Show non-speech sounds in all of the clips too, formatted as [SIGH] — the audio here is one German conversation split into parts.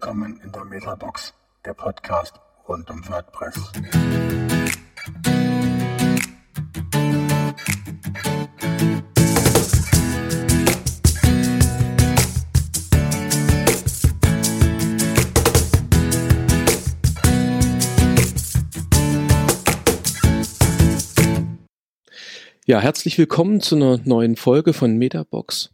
Willkommen in der Metabox, der Podcast rund um WordPress. Ja, herzlich willkommen zu einer neuen Folge von Metabox.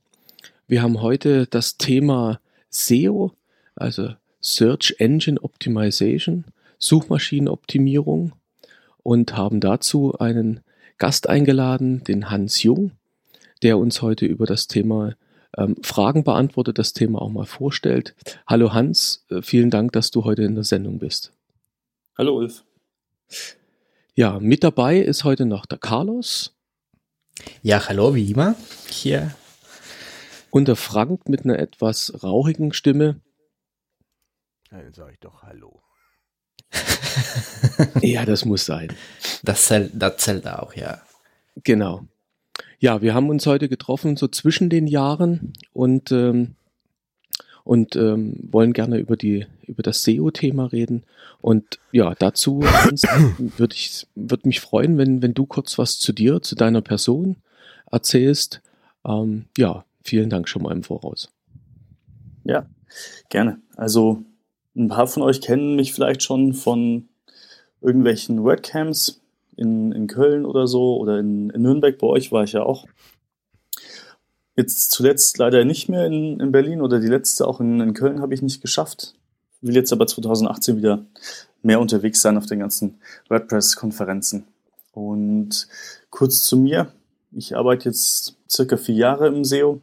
Wir haben heute das Thema SEO, also Search Engine Optimization, Suchmaschinenoptimierung und haben dazu einen Gast eingeladen, den Hans Jung, der uns heute über das Thema ähm, Fragen beantwortet, das Thema auch mal vorstellt. Hallo Hans, äh, vielen Dank, dass du heute in der Sendung bist. Hallo Ulf. Ja, mit dabei ist heute noch der Carlos. Ja, hallo, wie immer. Hier. Und der Frank mit einer etwas rauchigen Stimme. Dann sage ich doch Hallo. [LAUGHS] ja, das muss sein. Das zählt, das zählt auch, ja. Genau. Ja, wir haben uns heute getroffen, so zwischen den Jahren und, ähm, und ähm, wollen gerne über, die, über das SEO-Thema reden. Und ja, dazu würde ich würde mich freuen, wenn, wenn du kurz was zu dir, zu deiner Person erzählst. Ähm, ja, vielen Dank schon mal im Voraus. Ja, gerne. Also ein paar von euch kennen mich vielleicht schon von irgendwelchen WordCamps in, in Köln oder so oder in, in Nürnberg. Bei euch war ich ja auch. Jetzt zuletzt leider nicht mehr in, in Berlin oder die letzte auch in, in Köln habe ich nicht geschafft. Will jetzt aber 2018 wieder mehr unterwegs sein auf den ganzen WordPress-Konferenzen. Und kurz zu mir. Ich arbeite jetzt circa vier Jahre im SEO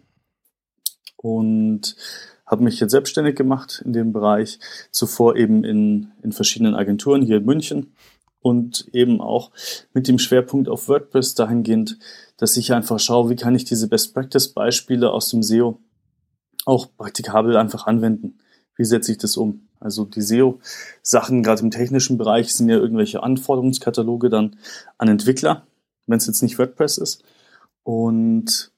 und habe mich jetzt selbstständig gemacht in dem Bereich. Zuvor eben in, in verschiedenen Agenturen hier in München und eben auch mit dem Schwerpunkt auf WordPress dahingehend, dass ich einfach schaue, wie kann ich diese Best Practice Beispiele aus dem SEO auch praktikabel einfach anwenden. Wie setze ich das um? Also die SEO-Sachen, gerade im technischen Bereich, sind ja irgendwelche Anforderungskataloge dann an Entwickler, wenn es jetzt nicht WordPress ist. Und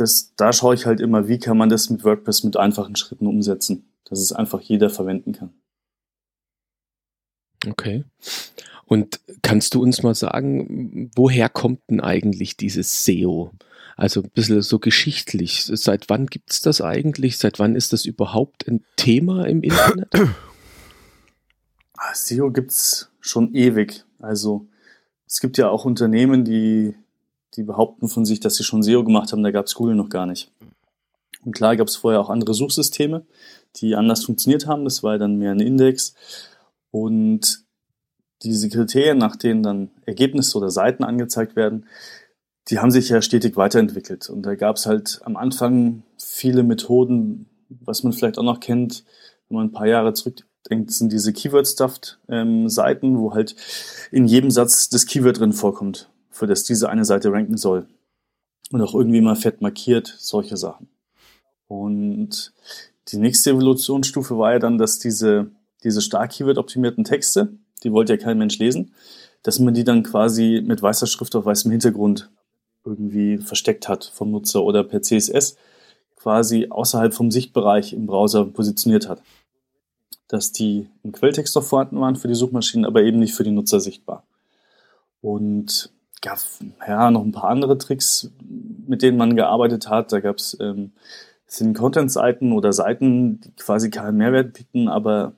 das, da schaue ich halt immer, wie kann man das mit WordPress mit einfachen Schritten umsetzen, dass es einfach jeder verwenden kann. Okay. Und kannst du uns mal sagen, woher kommt denn eigentlich dieses SEO? Also ein bisschen so geschichtlich. Seit wann gibt es das eigentlich? Seit wann ist das überhaupt ein Thema im Internet? Ah, SEO gibt es schon ewig. Also es gibt ja auch Unternehmen, die, die behaupten von sich, dass sie schon SEO gemacht haben. Da gab es Google noch gar nicht. Und klar gab es vorher auch andere Suchsysteme, die anders funktioniert haben. Das war dann mehr ein Index. Und diese Kriterien, nach denen dann Ergebnisse oder Seiten angezeigt werden, die haben sich ja stetig weiterentwickelt. Und da gab es halt am Anfang viele Methoden, was man vielleicht auch noch kennt, wenn man ein paar Jahre zurückdenkt, sind diese Keyword-Stuffed-Seiten, ähm, wo halt in jedem Satz das Keyword drin vorkommt, für das diese eine Seite ranken soll. Und auch irgendwie mal fett markiert, solche Sachen. Und die nächste Evolutionsstufe war ja dann, dass diese, diese stark Keyword-optimierten Texte, die wollte ja kein Mensch lesen, dass man die dann quasi mit weißer Schrift auf weißem Hintergrund irgendwie versteckt hat vom Nutzer oder per CSS quasi außerhalb vom Sichtbereich im Browser positioniert hat. Dass die im Quelltext noch vorhanden waren für die Suchmaschinen, aber eben nicht für die Nutzer sichtbar. Und gab ja noch ein paar andere Tricks, mit denen man gearbeitet hat. Da gab es ähm, sind Content-Seiten oder Seiten, die quasi keinen Mehrwert bieten, aber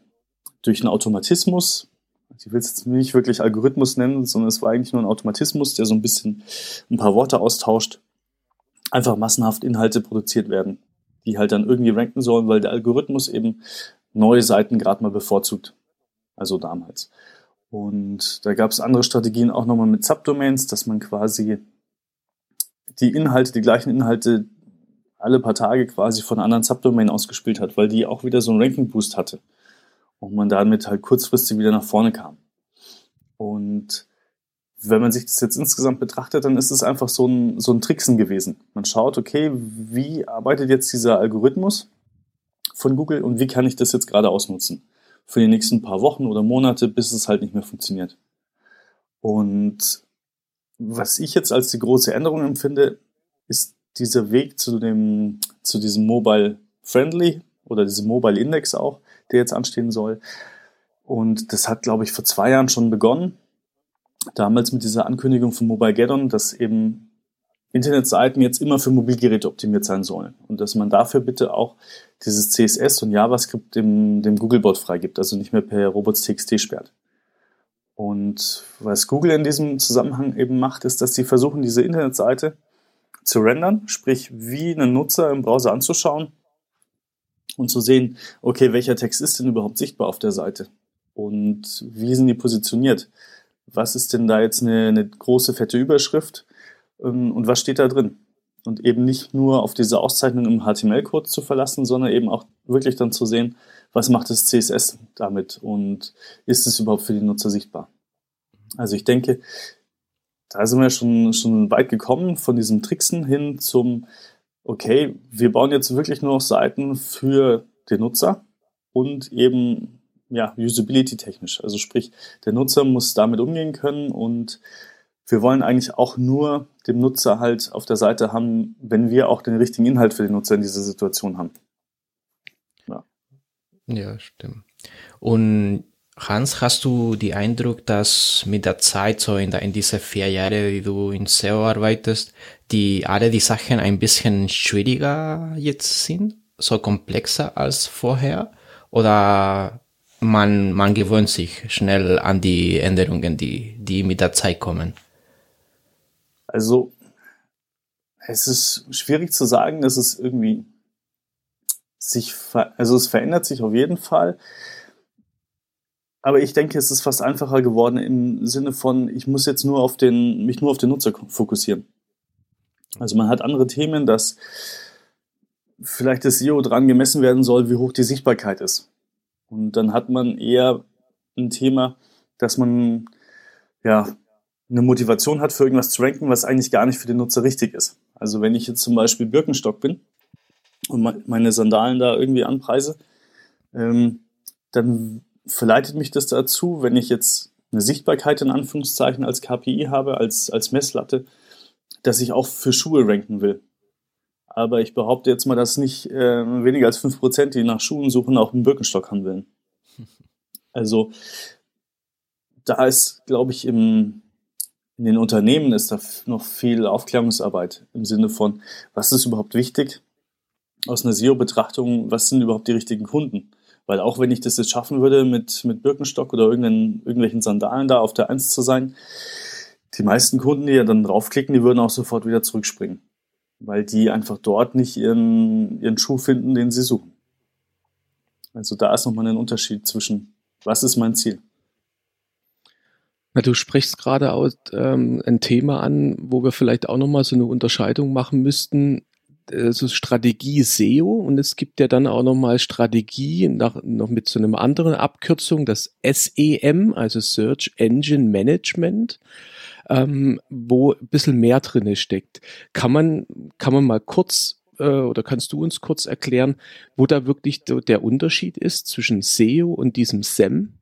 durch einen Automatismus ich will es jetzt nicht wirklich Algorithmus nennen, sondern es war eigentlich nur ein Automatismus, der so ein bisschen ein paar Worte austauscht, einfach massenhaft Inhalte produziert werden, die halt dann irgendwie ranken sollen, weil der Algorithmus eben neue Seiten gerade mal bevorzugt. Also damals. Und da gab es andere Strategien auch nochmal mit Subdomains, dass man quasi die Inhalte, die gleichen Inhalte alle paar Tage quasi von anderen Subdomain ausgespielt hat, weil die auch wieder so einen Ranking-Boost hatte und man damit halt kurzfristig wieder nach vorne kam. Und wenn man sich das jetzt insgesamt betrachtet, dann ist es einfach so ein, so ein Tricksen gewesen. Man schaut, okay, wie arbeitet jetzt dieser Algorithmus von Google und wie kann ich das jetzt gerade ausnutzen? Für die nächsten paar Wochen oder Monate, bis es halt nicht mehr funktioniert. Und was ich jetzt als die große Änderung empfinde, ist dieser Weg zu dem, zu diesem Mobile Friendly oder diesem Mobile Index auch, der jetzt anstehen soll. Und das hat, glaube ich, vor zwei Jahren schon begonnen. Damals mit dieser Ankündigung von Mobile Gaddon, dass eben Internetseiten jetzt immer für Mobilgeräte optimiert sein sollen. Und dass man dafür bitte auch dieses CSS und JavaScript dem, dem Googlebot freigibt, also nicht mehr per Robots.txt sperrt. Und was Google in diesem Zusammenhang eben macht, ist, dass sie versuchen, diese Internetseite zu rendern, sprich wie einen Nutzer im Browser anzuschauen und zu sehen, okay, welcher Text ist denn überhaupt sichtbar auf der Seite und wie sind die positioniert? Was ist denn da jetzt eine, eine große, fette Überschrift und was steht da drin? Und eben nicht nur auf diese Auszeichnung im HTML-Code zu verlassen, sondern eben auch wirklich dann zu sehen, was macht das CSS damit und ist es überhaupt für die Nutzer sichtbar? Also ich denke, da sind wir schon, schon weit gekommen von diesem Tricksen hin zum, okay, wir bauen jetzt wirklich nur noch Seiten für den Nutzer und eben, ja, Usability technisch. Also sprich, der Nutzer muss damit umgehen können und wir wollen eigentlich auch nur dem Nutzer halt auf der Seite haben, wenn wir auch den richtigen Inhalt für den Nutzer in dieser Situation haben. Ja, stimmt. Und Hans, hast du die Eindruck, dass mit der Zeit, so in, in diese vier Jahre, die du in SEO arbeitest, die alle die Sachen ein bisschen schwieriger jetzt sind, so komplexer als vorher? Oder man, man gewöhnt sich schnell an die Änderungen, die, die mit der Zeit kommen? Also, es ist schwierig zu sagen, dass es irgendwie sich, also es verändert sich auf jeden Fall. Aber ich denke, es ist fast einfacher geworden im Sinne von, ich muss jetzt nur auf den, mich nur auf den Nutzer fokussieren. Also man hat andere Themen, dass vielleicht das SEO dran gemessen werden soll, wie hoch die Sichtbarkeit ist. Und dann hat man eher ein Thema, dass man ja eine Motivation hat, für irgendwas zu ranken, was eigentlich gar nicht für den Nutzer richtig ist. Also wenn ich jetzt zum Beispiel Birkenstock bin und meine Sandalen da irgendwie anpreise, ähm, dann verleitet mich das dazu, wenn ich jetzt eine Sichtbarkeit in Anführungszeichen als KPI habe, als, als Messlatte, dass ich auch für Schuhe ranken will. Aber ich behaupte jetzt mal, dass nicht äh, weniger als 5%, die nach Schuhen suchen, auch einen Birkenstock haben wollen. [LAUGHS] Also da ist, glaube ich, im, in den Unternehmen ist da noch viel Aufklärungsarbeit im Sinne von, was ist überhaupt wichtig, aus einer SEO-Betrachtung, was sind überhaupt die richtigen Kunden? Weil auch wenn ich das jetzt schaffen würde, mit, mit Birkenstock oder irgendwelchen Sandalen da auf der Eins zu sein, die meisten Kunden, die ja dann draufklicken, die würden auch sofort wieder zurückspringen. Weil die einfach dort nicht ihren, ihren Schuh finden, den sie suchen. Also da ist nochmal ein Unterschied zwischen, was ist mein Ziel? Na, du sprichst gerade auch ähm, ein Thema an, wo wir vielleicht auch nochmal so eine Unterscheidung machen müssten äh, so Strategie SEO und es gibt ja dann auch nochmal Strategie nach, noch mit so einem anderen Abkürzung, das SEM, also Search Engine Management, ähm, wo ein bisschen mehr drinne steckt. Kann man, kann man mal kurz äh, oder kannst du uns kurz erklären, wo da wirklich der Unterschied ist zwischen SEO und diesem SEM?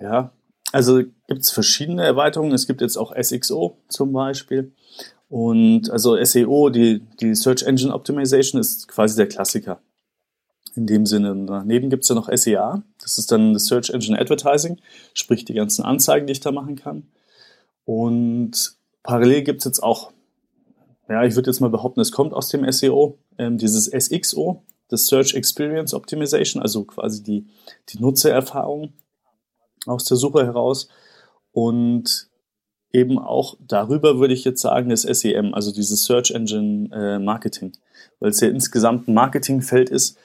Ja, also gibt es verschiedene Erweiterungen. Es gibt jetzt auch SXO zum Beispiel. Und also SEO, die, die Search Engine Optimization, ist quasi der Klassiker. In dem Sinne. Daneben gibt es ja noch SEA, das ist dann das Search Engine Advertising, sprich die ganzen Anzeigen, die ich da machen kann. Und parallel gibt es jetzt auch, ja, ich würde jetzt mal behaupten, es kommt aus dem SEO, ähm, dieses SXO, das Search Experience Optimization, also quasi die, die Nutzererfahrung aus der Suche heraus. Und eben auch darüber würde ich jetzt sagen, das SEM, also dieses Search Engine äh, Marketing, weil es ja insgesamt ein Marketingfeld ist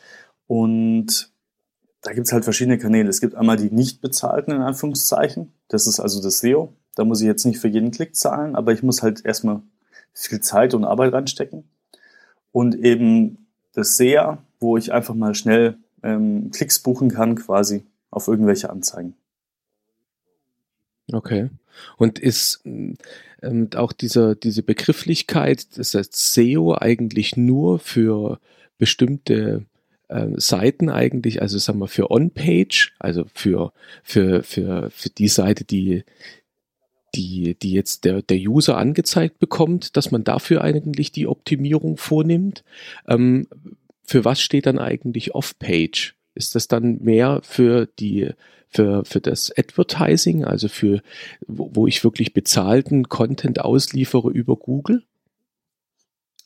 und da gibt es halt verschiedene Kanäle. Es gibt einmal die nicht bezahlten, in Anführungszeichen. Das ist also das SEO. Da muss ich jetzt nicht für jeden Klick zahlen, aber ich muss halt erstmal viel Zeit und Arbeit reinstecken. Und eben das SEA, wo ich einfach mal schnell ähm, Klicks buchen kann, quasi auf irgendwelche Anzeigen. Okay. Und ist ähm, auch dieser, diese Begrifflichkeit, das heißt SEO eigentlich nur für bestimmte äh, Seiten eigentlich, also sagen wir für On-Page, also für, für, für, für die Seite, die, die, die jetzt der, der User angezeigt bekommt, dass man dafür eigentlich die Optimierung vornimmt. Ähm, für was steht dann eigentlich Off-Page? Ist das dann mehr für die für, für das Advertising, also für wo, wo ich wirklich bezahlten Content ausliefere über Google?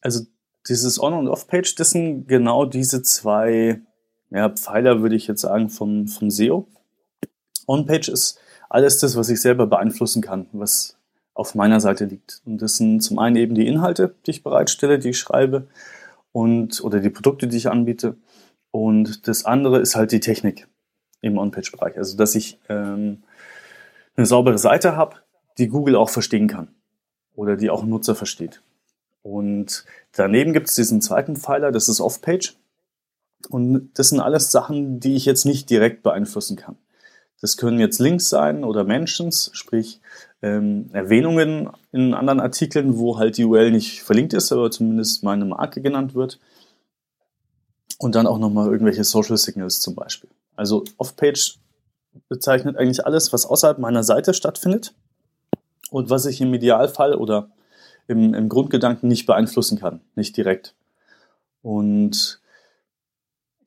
Also dieses On- und Off-Page, das sind genau diese zwei ja, Pfeiler, würde ich jetzt sagen, vom, vom SEO. On-Page ist alles das, was ich selber beeinflussen kann, was auf meiner Seite liegt. Und das sind zum einen eben die Inhalte, die ich bereitstelle, die ich schreibe und oder die Produkte, die ich anbiete. Und das andere ist halt die Technik im On-Page-Bereich. Also dass ich ähm, eine saubere Seite habe, die Google auch verstehen kann oder die auch ein Nutzer versteht. Und daneben gibt es diesen zweiten Pfeiler, das ist Off-Page. Und das sind alles Sachen, die ich jetzt nicht direkt beeinflussen kann. Das können jetzt Links sein oder Mentions, sprich ähm, Erwähnungen in anderen Artikeln, wo halt die URL nicht verlinkt ist, aber zumindest meine Marke genannt wird. Und dann auch nochmal irgendwelche Social Signals zum Beispiel. Also Off-Page bezeichnet eigentlich alles, was außerhalb meiner Seite stattfindet und was ich im Idealfall oder im, im Grundgedanken nicht beeinflussen kann, nicht direkt. Und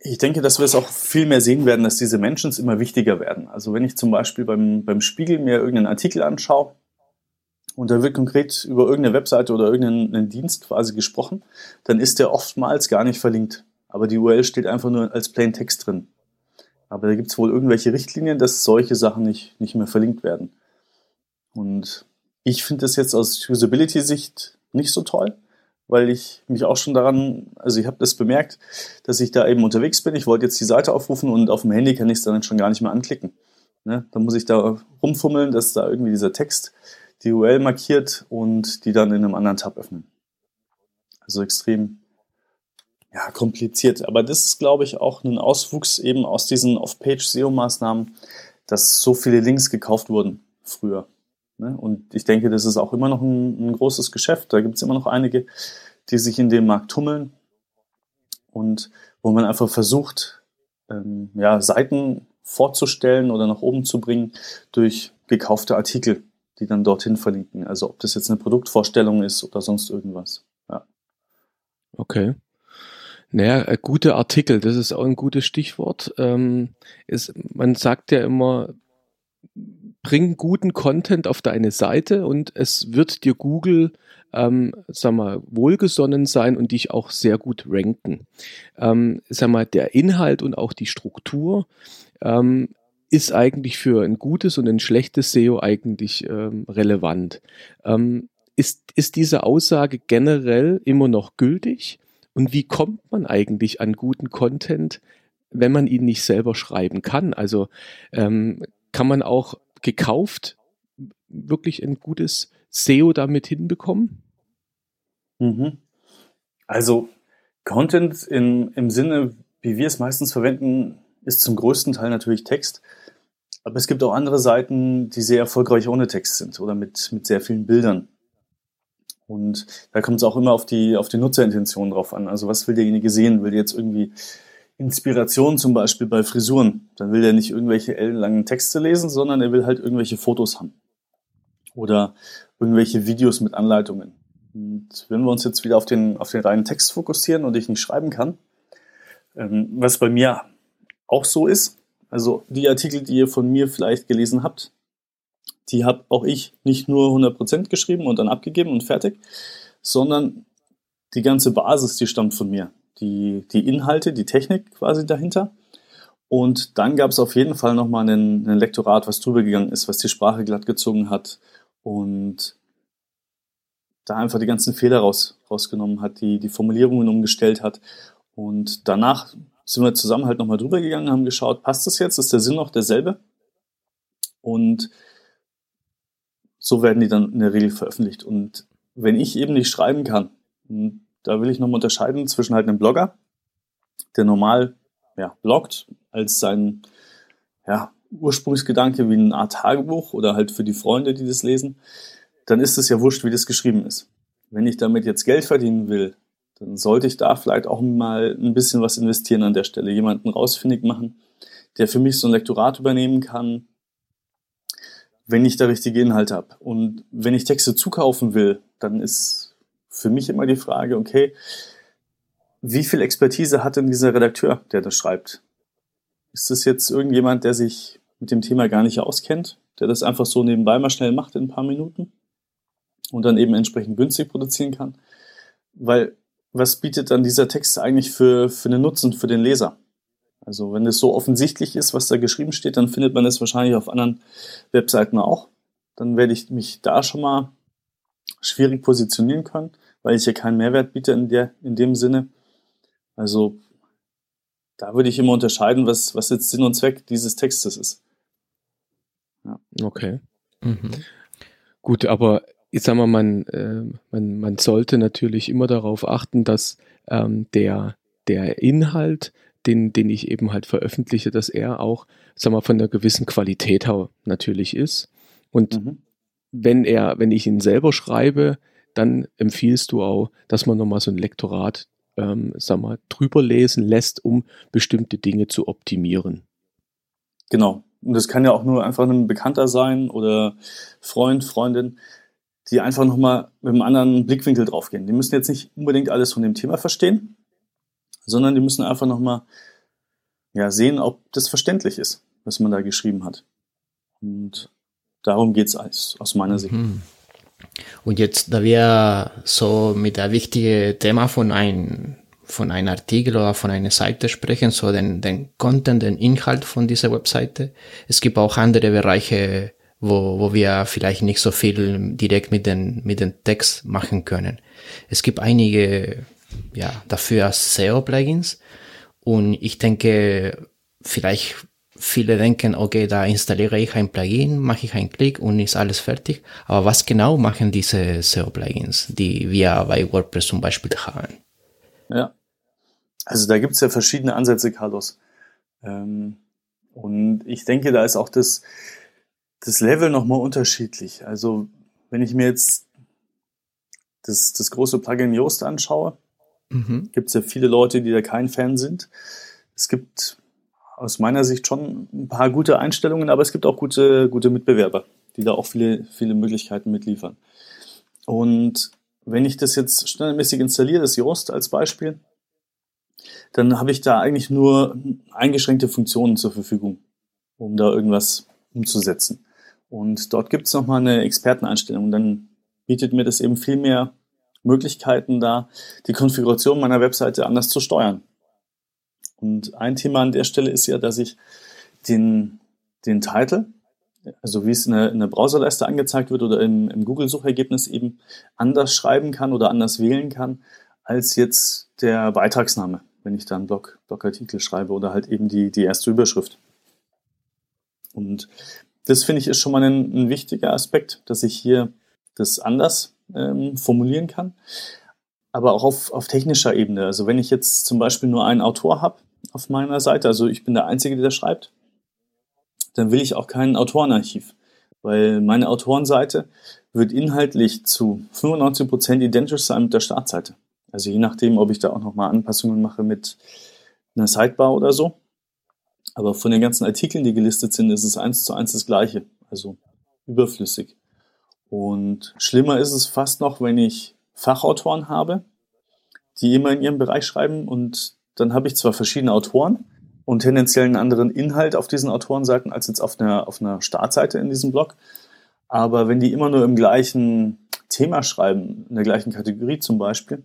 ich denke, dass wir es auch viel mehr sehen werden, dass diese Menschen immer wichtiger werden. Also wenn ich zum Beispiel beim, beim Spiegel mir irgendeinen Artikel anschaue und da wird konkret über irgendeine Webseite oder irgendeinen Dienst quasi gesprochen, dann ist der oftmals gar nicht verlinkt. Aber die URL steht einfach nur als Plain Text drin. Aber da gibt es wohl irgendwelche Richtlinien, dass solche Sachen nicht, nicht mehr verlinkt werden. Und ich finde das jetzt aus Usability-Sicht nicht so toll weil ich mich auch schon daran, also ich habe das bemerkt, dass ich da eben unterwegs bin. Ich wollte jetzt die Seite aufrufen und auf dem Handy kann ich es dann schon gar nicht mehr anklicken. Ne? Dann muss ich da rumfummeln, dass da irgendwie dieser Text die URL markiert und die dann in einem anderen Tab öffnen. Also extrem ja, kompliziert. Aber das ist, glaube ich, auch ein Auswuchs eben aus diesen Off-Page-SEO-Maßnahmen, dass so viele Links gekauft wurden früher. Ne? Und ich denke, das ist auch immer noch ein, ein großes Geschäft. Da gibt es immer noch einige, die sich in dem Markt tummeln und wo man einfach versucht, ähm, ja, Seiten vorzustellen oder nach oben zu bringen durch gekaufte Artikel, die dann dorthin verlinken. Also ob das jetzt eine Produktvorstellung ist oder sonst irgendwas. Ja. Okay. Naja, äh, gute Artikel, das ist auch ein gutes Stichwort. Ähm, ist, man sagt ja immer, bring guten Content auf deine Seite und es wird dir Google, ähm, sag mal, wohlgesonnen sein und dich auch sehr gut ranken. Ähm, sag mal, der Inhalt und auch die Struktur ähm, ist eigentlich für ein gutes und ein schlechtes SEO eigentlich ähm, relevant. Ähm, ist, ist diese Aussage generell immer noch gültig? Und wie kommt man eigentlich an guten Content, wenn man ihn nicht selber schreiben kann? Also ähm, kann man auch gekauft wirklich ein gutes SEO damit hinbekommen? Mhm. Also Content in, im Sinne, wie wir es meistens verwenden, ist zum größten Teil natürlich Text. Aber es gibt auch andere Seiten, die sehr erfolgreich ohne Text sind oder mit, mit sehr vielen Bildern. Und da kommt es auch immer auf die, auf die Nutzerintention drauf an. Also was will derjenige sehen? Will der jetzt irgendwie Inspiration zum Beispiel bei Frisuren. Dann will er nicht irgendwelche ellenlangen Texte lesen, sondern er will halt irgendwelche Fotos haben. Oder irgendwelche Videos mit Anleitungen. Und wenn wir uns jetzt wieder auf den, auf den reinen Text fokussieren und ich nicht schreiben kann, ähm, was bei mir auch so ist, also die Artikel, die ihr von mir vielleicht gelesen habt, die habe auch ich nicht nur 100% geschrieben und dann abgegeben und fertig, sondern die ganze Basis, die stammt von mir die, die Inhalte, die Technik quasi dahinter. Und dann gab es auf jeden Fall nochmal ein, ein Lektorat, was drüber gegangen ist, was die Sprache glatt gezogen hat und da einfach die ganzen Fehler raus, rausgenommen hat, die, die Formulierungen umgestellt hat. Und danach sind wir zusammen halt nochmal drüber gegangen, haben geschaut, passt das jetzt? Ist der Sinn noch derselbe? Und so werden die dann in der Regel veröffentlicht. Und wenn ich eben nicht schreiben kann, da will ich nochmal unterscheiden zwischen halt einem Blogger, der normal ja, bloggt als sein ja, Ursprungsgedanke wie eine Art Tagebuch oder halt für die Freunde, die das lesen, dann ist es ja wurscht, wie das geschrieben ist. Wenn ich damit jetzt Geld verdienen will, dann sollte ich da vielleicht auch mal ein bisschen was investieren an der Stelle, jemanden rausfindig machen, der für mich so ein Lektorat übernehmen kann, wenn ich da richtige Inhalte habe. Und wenn ich Texte zukaufen will, dann ist für mich immer die Frage, okay, wie viel Expertise hat denn dieser Redakteur, der das schreibt? ist das jetzt irgendjemand, der sich mit dem Thema gar nicht auskennt, der das einfach so nebenbei mal schnell macht in ein paar Minuten und dann eben entsprechend günstig produzieren kann? Weil was bietet dann dieser Text eigentlich für, für einen Nutzen für den Leser? Also wenn es so offensichtlich ist, was da geschrieben steht, dann findet man es wahrscheinlich auf anderen Webseiten auch. Dann werde ich mich da schon mal schwierig positionieren können, weil ich hier keinen Mehrwert biete in, der, in dem Sinne. Also da würde ich immer unterscheiden, was, was jetzt Sinn und Zweck dieses Textes ist. Ja. Okay. Mhm. Gut, aber ich sag mal, man, äh, man, man sollte natürlich immer darauf achten, dass ähm, der, der Inhalt, den, den ich eben halt veröffentliche, dass er auch, sag mal, von einer gewissen Qualität natürlich ist. Und mhm. wenn er, wenn ich ihn selber schreibe, dann empfiehlst du auch, dass man nochmal so ein Lektorat, ähm, sag mal, drüber lesen lässt, um bestimmte Dinge zu optimieren. Genau. Und das kann ja auch nur einfach ein Bekannter sein oder Freund, Freundin, die einfach nochmal mit einem anderen Blickwinkel draufgehen. Die müssen jetzt nicht unbedingt alles von dem Thema verstehen, sondern die müssen einfach nochmal ja, sehen, ob das verständlich ist, was man da geschrieben hat. Und darum geht's aus, aus meiner Sicht. Mhm. Und jetzt, da wir so mit der wichtigen Thema von einem von einem Artikel oder von einer Seite sprechen, so den, den Content, den Inhalt von dieser Webseite. Es gibt auch andere Bereiche, wo, wo wir vielleicht nicht so viel direkt mit den, mit den Text machen können. Es gibt einige, ja, dafür SEO-Plugins und ich denke, vielleicht viele denken, okay, da installiere ich ein Plugin, mache ich einen Klick und ist alles fertig. Aber was genau machen diese SEO-Plugins, die wir bei WordPress zum Beispiel haben? Ja, also da gibt es ja verschiedene Ansätze, Carlos. Ähm, und ich denke, da ist auch das, das Level nochmal unterschiedlich. Also wenn ich mir jetzt das, das große Plugin Yoast anschaue, mhm. gibt es ja viele Leute, die da kein Fan sind. Es gibt aus meiner Sicht schon ein paar gute Einstellungen, aber es gibt auch gute, gute Mitbewerber, die da auch viele, viele Möglichkeiten mitliefern. Und wenn ich das jetzt standardmäßig installiere, das Yoast als Beispiel, dann habe ich da eigentlich nur eingeschränkte Funktionen zur Verfügung, um da irgendwas umzusetzen. Und dort gibt es nochmal eine Experteneinstellung. Dann bietet mir das eben viel mehr Möglichkeiten da, die Konfiguration meiner Webseite anders zu steuern. Und ein Thema an der Stelle ist ja, dass ich den, den Titel, also wie es in der, in der Browserleiste angezeigt wird oder im, im Google-Suchergebnis eben anders schreiben kann oder anders wählen kann, als jetzt der Beitragsname, wenn ich da einen Blog, Blogartikel schreibe oder halt eben die, die erste Überschrift. Und das finde ich ist schon mal ein, ein, wichtiger Aspekt, dass ich hier das anders ähm, formulieren kann. Aber auch auf, auf technischer Ebene. Also wenn ich jetzt zum Beispiel nur einen Autor habe, auf meiner Seite, also ich bin der Einzige, der schreibt, dann will ich auch kein Autorenarchiv, weil meine Autorenseite wird inhaltlich zu 95 Prozent identisch sein mit der Startseite. Also je nachdem, ob ich da auch nochmal Anpassungen mache mit einer Sidebar oder so. Aber von den ganzen Artikeln, die gelistet sind, ist es eins zu eins das gleiche. Also überflüssig. Und schlimmer ist es fast noch, wenn ich Fachautoren habe, die immer in ihrem Bereich schreiben und dann habe ich zwar verschiedene Autoren und tendenziell einen anderen Inhalt auf diesen Autorenseiten als jetzt auf einer, auf einer Startseite in diesem Blog. Aber wenn die immer nur im gleichen Thema schreiben, in der gleichen Kategorie zum Beispiel,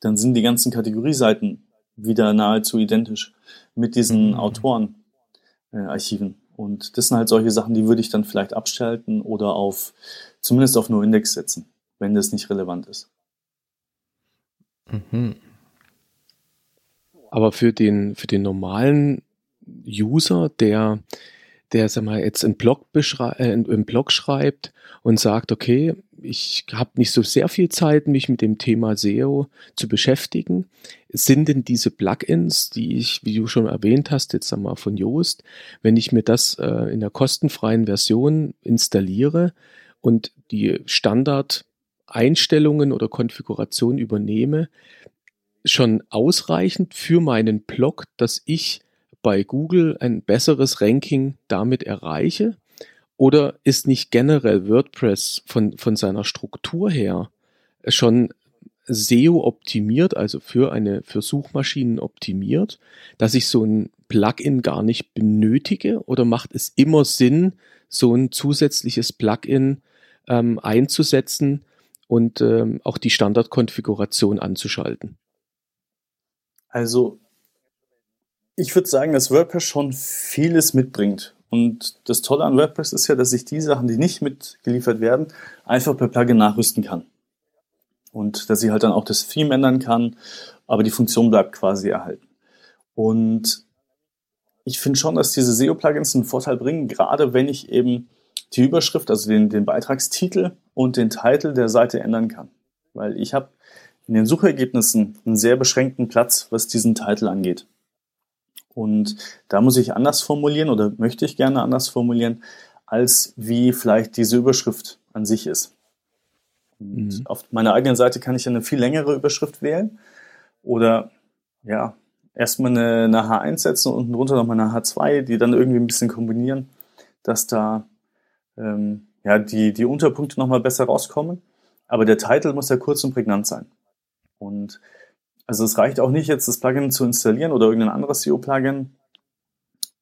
dann sind die ganzen Kategorieseiten wieder nahezu identisch mit diesen mhm. Autorenarchiven. Äh, und das sind halt solche Sachen, die würde ich dann vielleicht abschalten oder auf zumindest auf nur Index setzen, wenn das nicht relevant ist. Mhm. Aber für den, für den normalen User, der, der sag mal, jetzt einen Blog, äh, einen Blog schreibt und sagt, okay, ich habe nicht so sehr viel Zeit, mich mit dem Thema SEO zu beschäftigen. Sind denn diese Plugins, die ich, wie du schon erwähnt hast, jetzt einmal von Yoast, wenn ich mir das äh, in der kostenfreien Version installiere und die Standard-Einstellungen oder Konfiguration übernehme, schon ausreichend für meinen Blog, dass ich bei Google ein besseres Ranking damit erreiche? Oder ist nicht generell WordPress von, von seiner Struktur her schon SEO optimiert, also für eine, für Suchmaschinen optimiert, dass ich so ein Plugin gar nicht benötige? Oder macht es immer Sinn, so ein zusätzliches Plugin ähm, einzusetzen und ähm, auch die Standardkonfiguration anzuschalten? Also ich würde sagen, dass WordPress schon vieles mitbringt. Und das Tolle an WordPress ist ja, dass ich die Sachen, die nicht mitgeliefert werden, einfach per Plugin nachrüsten kann. Und dass ich halt dann auch das Theme ändern kann, aber die Funktion bleibt quasi erhalten. Und ich finde schon, dass diese SEO-Plugins einen Vorteil bringen, gerade wenn ich eben die Überschrift, also den, den Beitragstitel und den Titel der Seite ändern kann. Weil ich habe in den Suchergebnissen einen sehr beschränkten Platz, was diesen Titel angeht. Und da muss ich anders formulieren oder möchte ich gerne anders formulieren, als wie vielleicht diese Überschrift an sich ist. Mhm. Auf meiner eigenen Seite kann ich eine viel längere Überschrift wählen oder ja, erstmal eine, eine H1 setzen und unten drunter nochmal eine H2, die dann irgendwie ein bisschen kombinieren, dass da ähm, ja, die, die Unterpunkte nochmal besser rauskommen. Aber der Titel muss ja kurz und prägnant sein. Und also es reicht auch nicht, jetzt das Plugin zu installieren oder irgendein anderes SEO-Plugin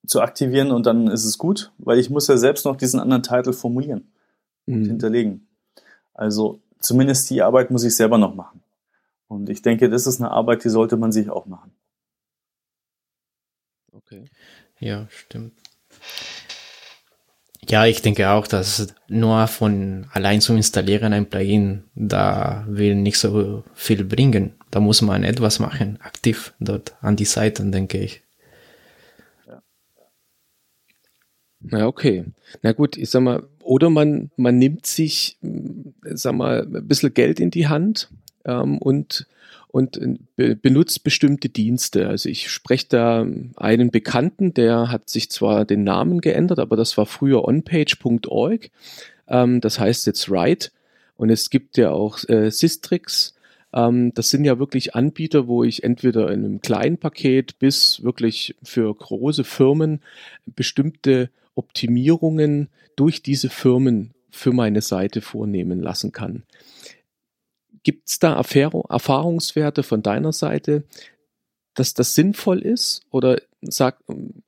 zu aktivieren und dann ist es gut, weil ich muss ja selbst noch diesen anderen Titel formulieren und mhm. hinterlegen. Also zumindest die Arbeit muss ich selber noch machen. Und ich denke, das ist eine Arbeit, die sollte man sich auch machen. Okay. Ja, stimmt. Ja, ich denke auch, dass nur von allein zum Installieren ein Plugin, da will nicht so viel bringen. Da muss man etwas machen, aktiv dort an die Seiten, denke ich. Ja, okay. Na gut, ich sag mal, oder man, man nimmt sich, sag mal, ein bisschen Geld in die Hand ähm, und und be benutzt bestimmte Dienste. Also ich spreche da einen Bekannten, der hat sich zwar den Namen geändert, aber das war früher onpage.org. Ähm, das heißt jetzt Write. Und es gibt ja auch äh, Systrix. Ähm, das sind ja wirklich Anbieter, wo ich entweder in einem kleinen Paket bis wirklich für große Firmen bestimmte Optimierungen durch diese Firmen für meine Seite vornehmen lassen kann. Gibt es da Erfahrungswerte von deiner Seite, dass das sinnvoll ist? Oder sagt,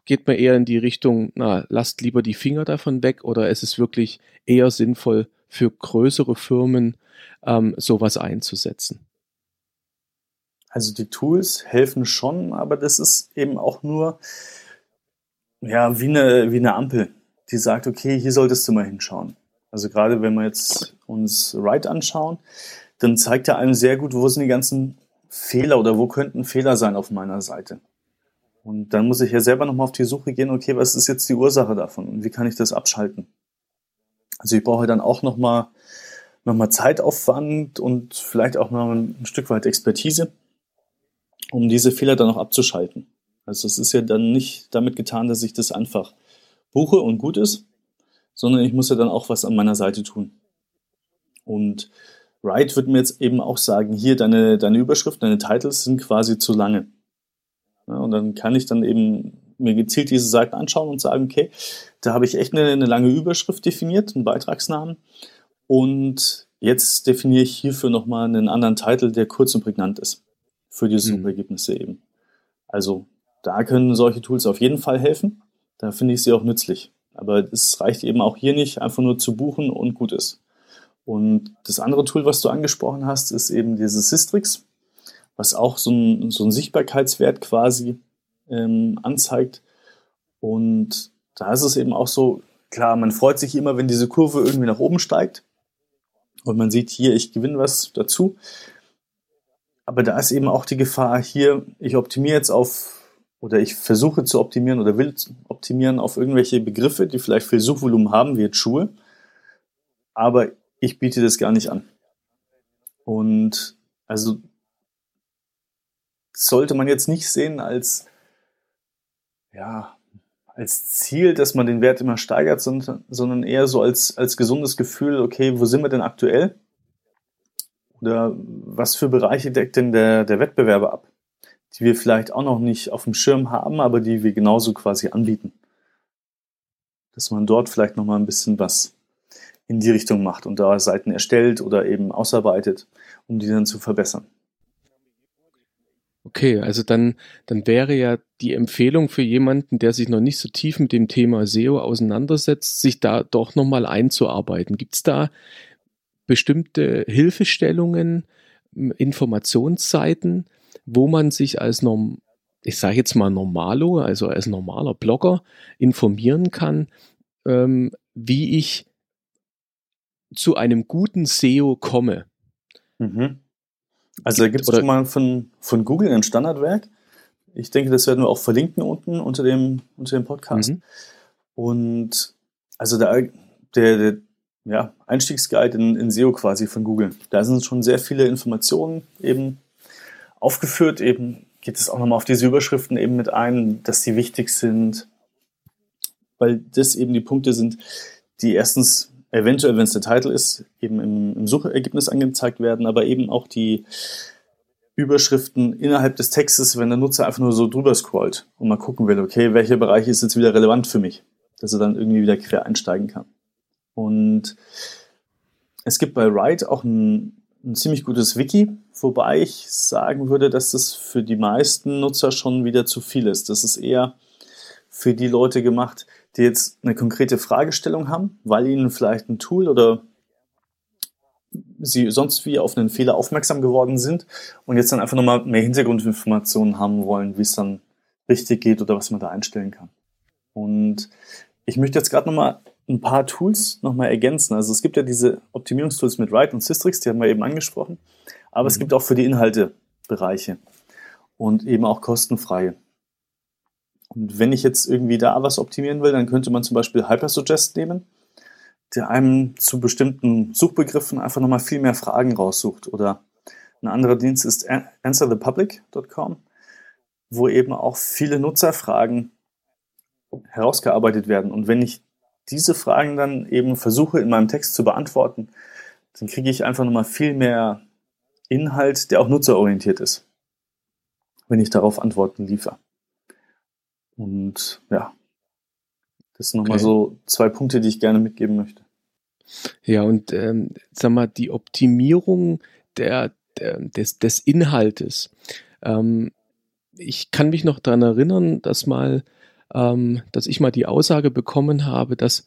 geht man eher in die Richtung, na, lasst lieber die Finger davon weg? Oder ist es wirklich eher sinnvoll für größere Firmen, ähm, sowas einzusetzen? Also die Tools helfen schon, aber das ist eben auch nur ja, wie eine, wie eine Ampel, die sagt, okay, hier solltest du mal hinschauen. Also gerade wenn wir jetzt uns Write anschauen, dann zeigt er einem sehr gut, wo sind die ganzen Fehler oder wo könnten Fehler sein auf meiner Seite. Und dann muss ich ja selber nochmal auf die Suche gehen, okay, was ist jetzt die Ursache davon und wie kann ich das abschalten? Also ich brauche dann auch nochmal noch mal Zeitaufwand und vielleicht auch noch ein, Stück weit Expertise, um diese Fehler dann auch abzuschalten. Also es ist ja dann nicht damit getan, dass ich das einfach buche und gut ist, sondern ich muss ja dann auch was an meiner Seite tun. Und Wright wird mir jetzt eben auch sagen, hier deine, deine Überschrift, deine Titles sind quasi zu lange. Ja, und dann kann ich dann eben mir gezielt diese Seiten anschauen und sagen, okay, da habe ich echt eine, eine lange Überschrift definiert, einen Beitragsnamen. Und jetzt definiere ich hierfür nochmal einen anderen Titel, der kurz und prägnant ist. Für die mhm. Suchergebnisse eben. Also da können solche Tools auf jeden Fall helfen. Da finde ich sie auch nützlich. Aber es reicht eben auch hier nicht, einfach nur zu buchen und gut ist. Und das andere Tool, was du angesprochen hast, ist eben dieses Sistrix, was auch so einen so Sichtbarkeitswert quasi ähm, anzeigt. Und da ist es eben auch so, klar, man freut sich immer, wenn diese Kurve irgendwie nach oben steigt. Und man sieht hier, ich gewinne was dazu. Aber da ist eben auch die Gefahr hier, ich optimiere jetzt auf, oder ich versuche zu optimieren oder will optimieren auf irgendwelche Begriffe, die vielleicht viel Suchvolumen haben, wie jetzt Schuhe. Aber ich biete das gar nicht an. Und also sollte man jetzt nicht sehen als, ja, als Ziel, dass man den Wert immer steigert, sondern, sondern eher so als, als gesundes Gefühl, okay, wo sind wir denn aktuell? Oder was für Bereiche deckt denn der, der Wettbewerber ab, die wir vielleicht auch noch nicht auf dem Schirm haben, aber die wir genauso quasi anbieten? Dass man dort vielleicht nochmal ein bisschen was in die Richtung macht und da Seiten erstellt oder eben ausarbeitet, um die dann zu verbessern. Okay, also dann, dann wäre ja die Empfehlung für jemanden, der sich noch nicht so tief mit dem Thema SEO auseinandersetzt, sich da doch nochmal einzuarbeiten. Gibt es da bestimmte Hilfestellungen, Informationsseiten, wo man sich als Norm, ich sage jetzt mal Normalo, also als normaler Blogger informieren kann, ähm, wie ich zu einem guten SEO komme. Mhm. Also da gibt es schon mal von, von Google ein Standardwerk. Ich denke, das werden wir auch verlinken unten unter dem, unter dem Podcast. Mhm. Und also der, der, der ja, Einstiegsguide in, in SEO quasi von Google. Da sind schon sehr viele Informationen eben aufgeführt. Eben geht es auch nochmal auf diese Überschriften eben mit ein, dass die wichtig sind, weil das eben die Punkte sind, die erstens eventuell, wenn es der Titel ist, eben im, im Suchergebnis angezeigt werden, aber eben auch die Überschriften innerhalb des Textes, wenn der Nutzer einfach nur so drüber scrollt und mal gucken will, okay, welcher Bereich ist jetzt wieder relevant für mich, dass er dann irgendwie wieder quer einsteigen kann. Und es gibt bei Write auch ein, ein ziemlich gutes Wiki, wobei ich sagen würde, dass das für die meisten Nutzer schon wieder zu viel ist. Das ist eher für die Leute gemacht, die jetzt eine konkrete Fragestellung haben, weil ihnen vielleicht ein Tool oder sie sonst wie auf einen Fehler aufmerksam geworden sind und jetzt dann einfach nochmal mehr Hintergrundinformationen haben wollen, wie es dann richtig geht oder was man da einstellen kann. Und ich möchte jetzt gerade nochmal ein paar Tools nochmal ergänzen. Also es gibt ja diese Optimierungstools mit Write und Systrix, die haben wir eben angesprochen, aber mhm. es gibt auch für die Inhalte Bereiche und eben auch kostenfreie. Und wenn ich jetzt irgendwie da was optimieren will, dann könnte man zum Beispiel Hypersuggest nehmen, der einem zu bestimmten Suchbegriffen einfach nochmal viel mehr Fragen raussucht. Oder ein anderer Dienst ist answerthepublic.com, wo eben auch viele Nutzerfragen herausgearbeitet werden. Und wenn ich diese Fragen dann eben versuche in meinem Text zu beantworten, dann kriege ich einfach nochmal viel mehr Inhalt, der auch nutzerorientiert ist, wenn ich darauf Antworten liefere. Und ja, das sind nochmal okay. so zwei Punkte, die ich gerne mitgeben möchte. Ja, und ähm, sag mal, die Optimierung der, der des, des Inhaltes. Ähm, ich kann mich noch daran erinnern, dass mal, ähm, dass ich mal die Aussage bekommen habe, dass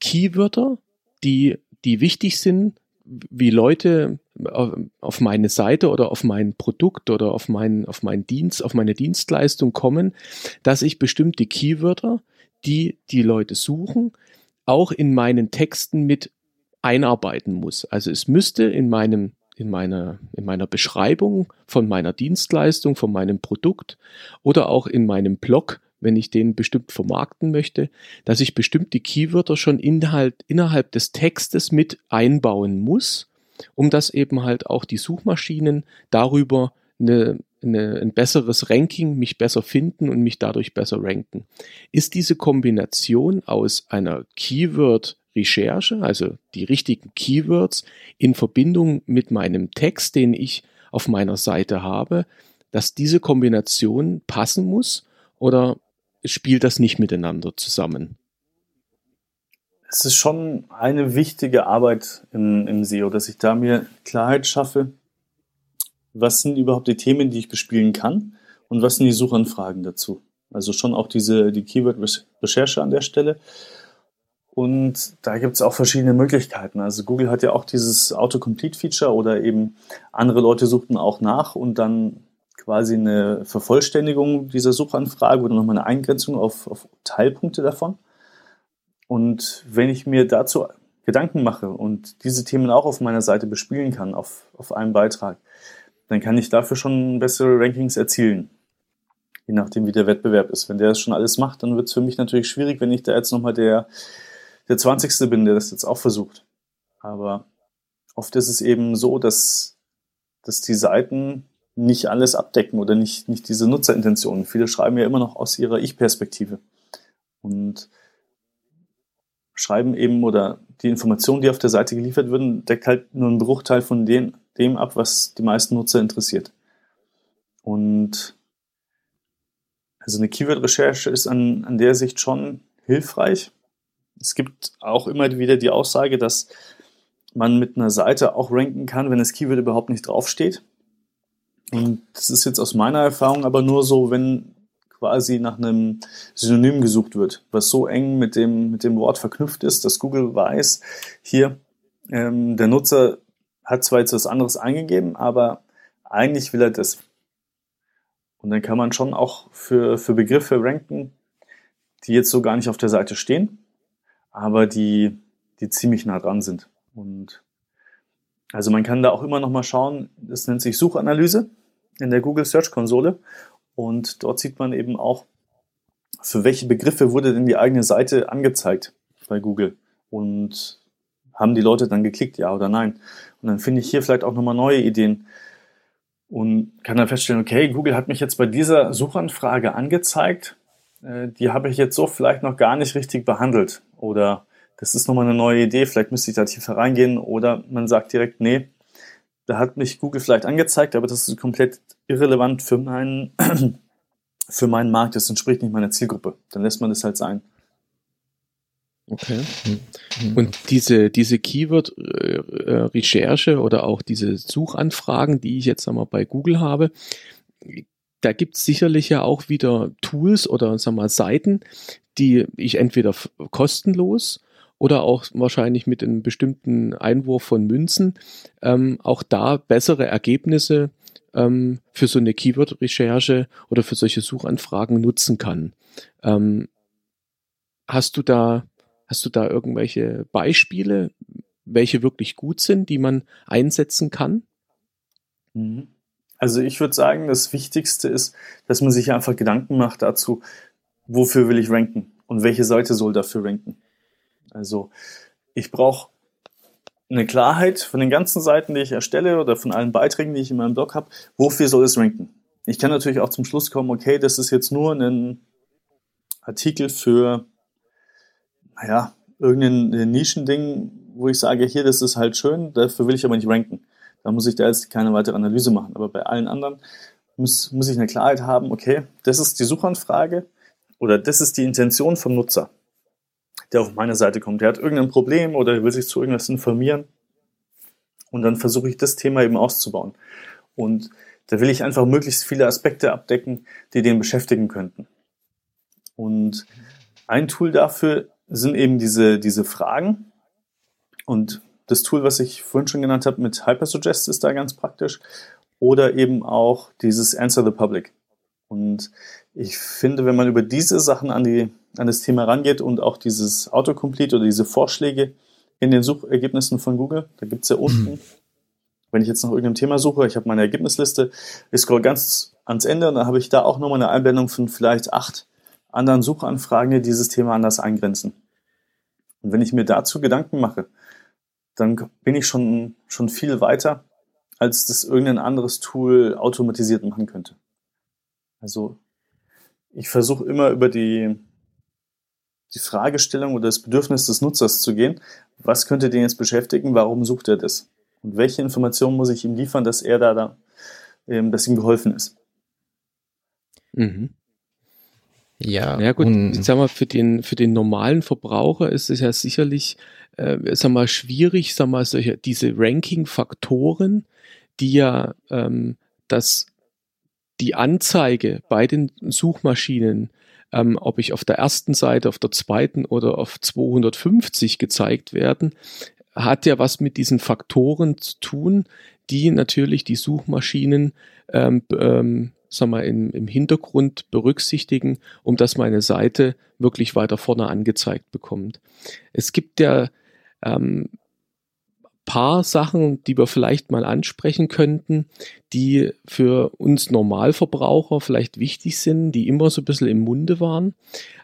Keywörter, die, die wichtig sind, wie Leute auf meine Seite oder auf mein Produkt oder auf meinen, auf meinen Dienst, auf meine Dienstleistung kommen, dass ich bestimmte Keywörter, die die Leute suchen, auch in meinen Texten mit einarbeiten muss. Also es müsste in meinem in meiner, in meiner Beschreibung von meiner Dienstleistung, von meinem Produkt oder auch in meinem Blog, wenn ich den bestimmt vermarkten möchte, dass ich bestimmte Keywörter schon Inhalt, innerhalb des Textes mit einbauen muss, um dass eben halt auch die Suchmaschinen darüber eine, eine, ein besseres Ranking, mich besser finden und mich dadurch besser ranken. Ist diese Kombination aus einer Keyword-Recherche, also die richtigen Keywords, in Verbindung mit meinem Text, den ich auf meiner Seite habe, dass diese Kombination passen muss oder spielt das nicht miteinander zusammen? Es ist schon eine wichtige Arbeit im, im SEO, dass ich da mir Klarheit schaffe, was sind überhaupt die Themen, die ich bespielen kann und was sind die Suchanfragen dazu. Also schon auch diese die Keyword-Recherche an der Stelle. Und da gibt es auch verschiedene Möglichkeiten. Also Google hat ja auch dieses Autocomplete-Feature oder eben andere Leute suchten auch nach und dann quasi eine Vervollständigung dieser Suchanfrage oder nochmal eine Eingrenzung auf, auf Teilpunkte davon. Und wenn ich mir dazu Gedanken mache und diese Themen auch auf meiner Seite bespielen kann, auf, auf einem Beitrag, dann kann ich dafür schon bessere Rankings erzielen. Je nachdem, wie der Wettbewerb ist. Wenn der das schon alles macht, dann wird es für mich natürlich schwierig, wenn ich da jetzt nochmal der, der 20. bin, der das jetzt auch versucht. Aber oft ist es eben so, dass, dass die Seiten nicht alles abdecken oder nicht, nicht diese Nutzerintentionen. Viele schreiben ja immer noch aus ihrer Ich-Perspektive. Und schreiben eben oder die Informationen, die auf der Seite geliefert werden, deckt halt nur einen Bruchteil von dem, dem ab, was die meisten Nutzer interessiert. Und also eine Keyword-Recherche ist an, an der Sicht schon hilfreich. Es gibt auch immer wieder die Aussage, dass man mit einer Seite auch ranken kann, wenn das Keyword überhaupt nicht draufsteht. Und das ist jetzt aus meiner Erfahrung aber nur so, wenn quasi nach einem Synonym gesucht wird, was so eng mit dem, mit dem Wort verknüpft ist, dass Google weiß, hier, ähm, der Nutzer hat zwar jetzt was anderes eingegeben, aber eigentlich will er das. Und dann kann man schon auch für, für Begriffe ranken, die jetzt so gar nicht auf der Seite stehen, aber die, die ziemlich nah dran sind. Und also man kann da auch immer noch mal schauen, das nennt sich Suchanalyse in der Google Search Konsole und dort sieht man eben auch, für welche Begriffe wurde denn die eigene Seite angezeigt bei Google? Und haben die Leute dann geklickt, ja oder nein. Und dann finde ich hier vielleicht auch nochmal neue Ideen und kann dann feststellen, okay, Google hat mich jetzt bei dieser Suchanfrage angezeigt, äh, die habe ich jetzt so vielleicht noch gar nicht richtig behandelt. Oder das ist nochmal eine neue Idee, vielleicht müsste ich da tiefer reingehen. Oder man sagt direkt, nee, da hat mich Google vielleicht angezeigt, aber das ist komplett irrelevant für meinen, [CLEARS THROAT] für meinen Markt, das entspricht nicht meiner Zielgruppe. Dann lässt man das halt sein. Okay. Mhm. Und diese, diese Keyword-Recherche oder auch diese Suchanfragen, die ich jetzt einmal bei Google habe, da gibt es sicherlich ja auch wieder Tools oder wir mal Seiten, die ich entweder kostenlos oder auch wahrscheinlich mit einem bestimmten Einwurf von Münzen ähm, auch da bessere Ergebnisse ähm, für so eine Keyword-Recherche oder für solche Suchanfragen nutzen kann. Ähm, hast du da hast du da irgendwelche Beispiele, welche wirklich gut sind, die man einsetzen kann? Mhm. Also ich würde sagen, das Wichtigste ist, dass man sich einfach Gedanken macht dazu, wofür will ich ranken und welche Seite soll dafür ranken. Also ich brauche eine Klarheit von den ganzen Seiten, die ich erstelle oder von allen Beiträgen, die ich in meinem Blog habe, wofür soll es ranken. Ich kann natürlich auch zum Schluss kommen, okay, das ist jetzt nur ein Artikel für, naja, irgendein Nischending, wo ich sage, hier, das ist halt schön, dafür will ich aber nicht ranken. Da muss ich da jetzt keine weitere Analyse machen. Aber bei allen anderen muss, muss ich eine Klarheit haben, okay, das ist die Suchanfrage oder das ist die Intention vom Nutzer der auf meine Seite kommt. Der hat irgendein Problem oder will sich zu irgendwas informieren. Und dann versuche ich das Thema eben auszubauen. Und da will ich einfach möglichst viele Aspekte abdecken, die den beschäftigen könnten. Und ein Tool dafür sind eben diese, diese Fragen. Und das Tool, was ich vorhin schon genannt habe mit Hypersuggest, ist da ganz praktisch. Oder eben auch dieses Answer the Public. Und ich finde, wenn man über diese Sachen an die an das Thema rangeht und auch dieses Autocomplete oder diese Vorschläge in den Suchergebnissen von Google. Da gibt es ja unten, mhm. wenn ich jetzt nach irgendeinem Thema suche, ich habe meine Ergebnisliste, ich scroll ganz ans Ende und dann habe ich da auch nochmal eine Einblendung von vielleicht acht anderen Suchanfragen, die dieses Thema anders eingrenzen. Und wenn ich mir dazu Gedanken mache, dann bin ich schon, schon viel weiter, als das irgendein anderes Tool automatisiert machen könnte. Also ich versuche immer über die, die Fragestellung oder das Bedürfnis des Nutzers zu gehen. Was könnte den jetzt beschäftigen? Warum sucht er das? Und welche Informationen muss ich ihm liefern, dass er da, da ähm, dass ihm geholfen ist? Mhm. Ja, ja gut, ich sag mal, für den, für den normalen Verbraucher ist es ja sicherlich, äh, sag mal, schwierig, sag mal, solche, diese Ranking-Faktoren, die ja ähm, das, die Anzeige bei den Suchmaschinen ähm, ob ich auf der ersten Seite, auf der zweiten oder auf 250 gezeigt werden, hat ja was mit diesen Faktoren zu tun, die natürlich die Suchmaschinen ähm, ähm, sag mal, in, im Hintergrund berücksichtigen, um dass meine Seite wirklich weiter vorne angezeigt bekommt. Es gibt ja ähm, paar Sachen, die wir vielleicht mal ansprechen könnten, die für uns Normalverbraucher vielleicht wichtig sind, die immer so ein bisschen im Munde waren,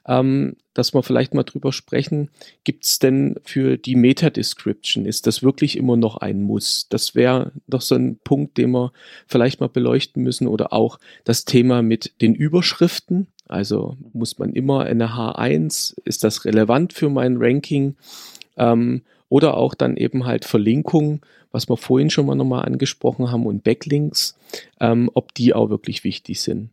ähm, dass wir vielleicht mal drüber sprechen, gibt es denn für die Meta-Description, ist das wirklich immer noch ein Muss? Das wäre doch so ein Punkt, den wir vielleicht mal beleuchten müssen oder auch das Thema mit den Überschriften. Also muss man immer eine H1, ist das relevant für mein Ranking? Ähm, oder auch dann eben halt Verlinkungen, was wir vorhin schon mal nochmal angesprochen haben und Backlinks, ähm, ob die auch wirklich wichtig sind.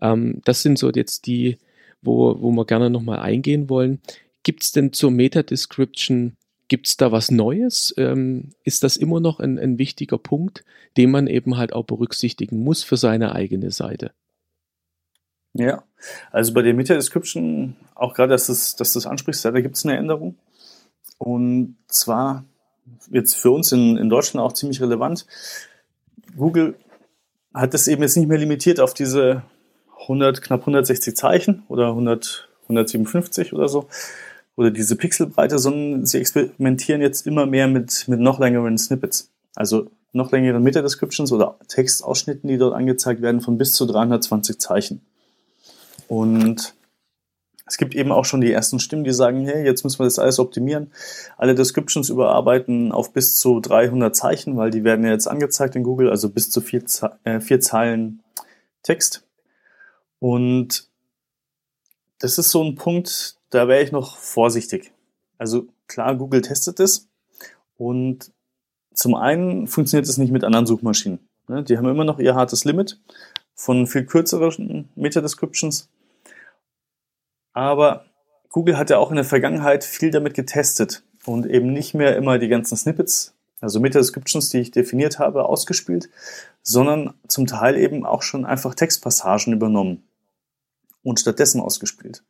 Ähm, das sind so jetzt die, wo, wo wir gerne nochmal eingehen wollen. Gibt es denn zur Meta-Description Gibt es da was Neues? Ähm, ist das immer noch ein, ein wichtiger Punkt, den man eben halt auch berücksichtigen muss für seine eigene Seite? Ja, also bei der Meta-Description, auch gerade, dass, das, dass du das ansprichst, da gibt es eine Änderung. Und zwar jetzt für uns in, in Deutschland auch ziemlich relevant. Google hat das eben jetzt nicht mehr limitiert auf diese 100, knapp 160 Zeichen oder 100, 157 oder so oder diese Pixelbreite, sondern sie experimentieren jetzt immer mehr mit, mit noch längeren Snippets. Also noch längeren Meta-Descriptions oder Textausschnitten, die dort angezeigt werden, von bis zu 320 Zeichen. Und es gibt eben auch schon die ersten Stimmen, die sagen, hey, jetzt müssen wir das alles optimieren, alle Descriptions überarbeiten auf bis zu 300 Zeichen, weil die werden ja jetzt angezeigt in Google, also bis zu vier, äh, vier Zeilen Text. Und das ist so ein Punkt, da wäre ich noch vorsichtig. Also klar, Google testet es und zum einen funktioniert es nicht mit anderen Suchmaschinen. Ne? Die haben immer noch ihr hartes Limit von viel kürzeren Meta-Descriptions aber Google hat ja auch in der Vergangenheit viel damit getestet und eben nicht mehr immer die ganzen Snippets, also Meta-Descriptions, die ich definiert habe, ausgespielt, sondern zum Teil eben auch schon einfach Textpassagen übernommen und stattdessen ausgespielt.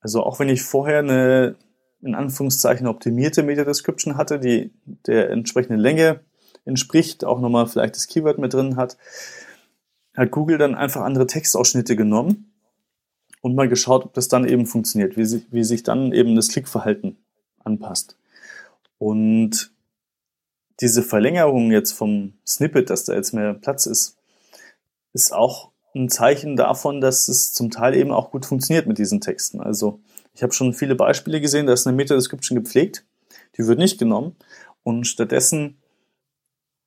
Also auch wenn ich vorher eine in Anführungszeichen optimierte Meta-Description hatte, die der entsprechenden Länge entspricht, auch nochmal vielleicht das Keyword mit drin hat, hat Google dann einfach andere Textausschnitte genommen und mal geschaut, ob das dann eben funktioniert, wie sich, wie sich dann eben das Klickverhalten anpasst. Und diese Verlängerung jetzt vom Snippet, dass da jetzt mehr Platz ist, ist auch ein Zeichen davon, dass es zum Teil eben auch gut funktioniert mit diesen Texten. Also ich habe schon viele Beispiele gesehen, da ist eine Meta-Description gepflegt, die wird nicht genommen und stattdessen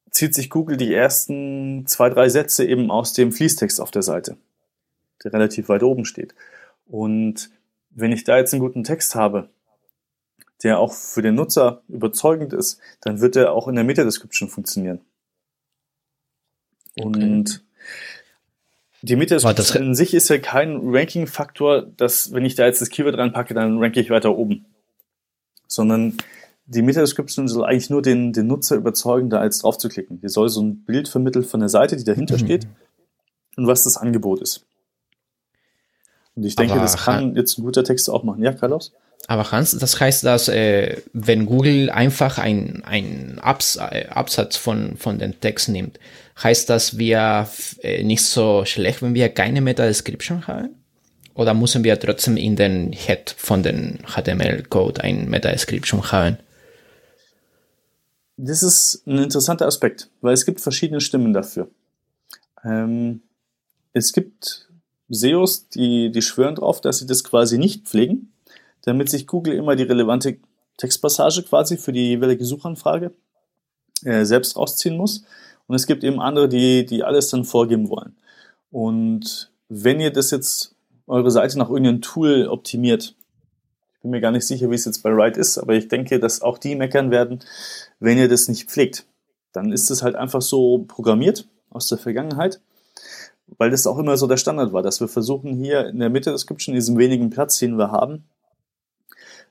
zieht sich Google die ersten zwei, drei Sätze eben aus dem Fließtext auf der Seite der relativ weit oben steht. Und wenn ich da jetzt einen guten Text habe, der auch für den Nutzer überzeugend ist, dann wird er auch in der Meta-Description funktionieren. Und okay. die Meta-Description in sich ist ja kein Ranking-Faktor, dass wenn ich da jetzt das Keyword reinpacke, dann ranke ich weiter oben. Sondern die Meta-Description soll eigentlich nur den, den Nutzer überzeugen, da jetzt drauf zu klicken. Die soll so ein Bild vermitteln von der Seite, die dahinter mhm. steht und was das Angebot ist. Und ich denke, aber das kann jetzt ein guter Text auch machen. Ja, Carlos? Aber Hans, das heißt, dass äh, wenn Google einfach ein, ein Abs äh, Absatz von, von dem Text nimmt, heißt das, wir äh, nicht so schlecht, wenn wir keine Meta-Description haben? Oder müssen wir trotzdem in den Head von den HTML-Code ein Meta-Description haben? Das ist ein interessanter Aspekt, weil es gibt verschiedene Stimmen dafür. Ähm, es gibt SEOs, die, die schwören darauf, dass sie das quasi nicht pflegen, damit sich Google immer die relevante Textpassage quasi für die jeweilige Suchanfrage äh, selbst rausziehen muss. Und es gibt eben andere, die, die alles dann vorgeben wollen. Und wenn ihr das jetzt eure Seite nach irgendeinem Tool optimiert, ich bin mir gar nicht sicher, wie es jetzt bei Write ist, aber ich denke, dass auch die meckern werden, wenn ihr das nicht pflegt. Dann ist es halt einfach so programmiert aus der Vergangenheit weil das auch immer so der Standard war, dass wir versuchen hier in der Mitte Description, in diesem wenigen Platz, den wir haben,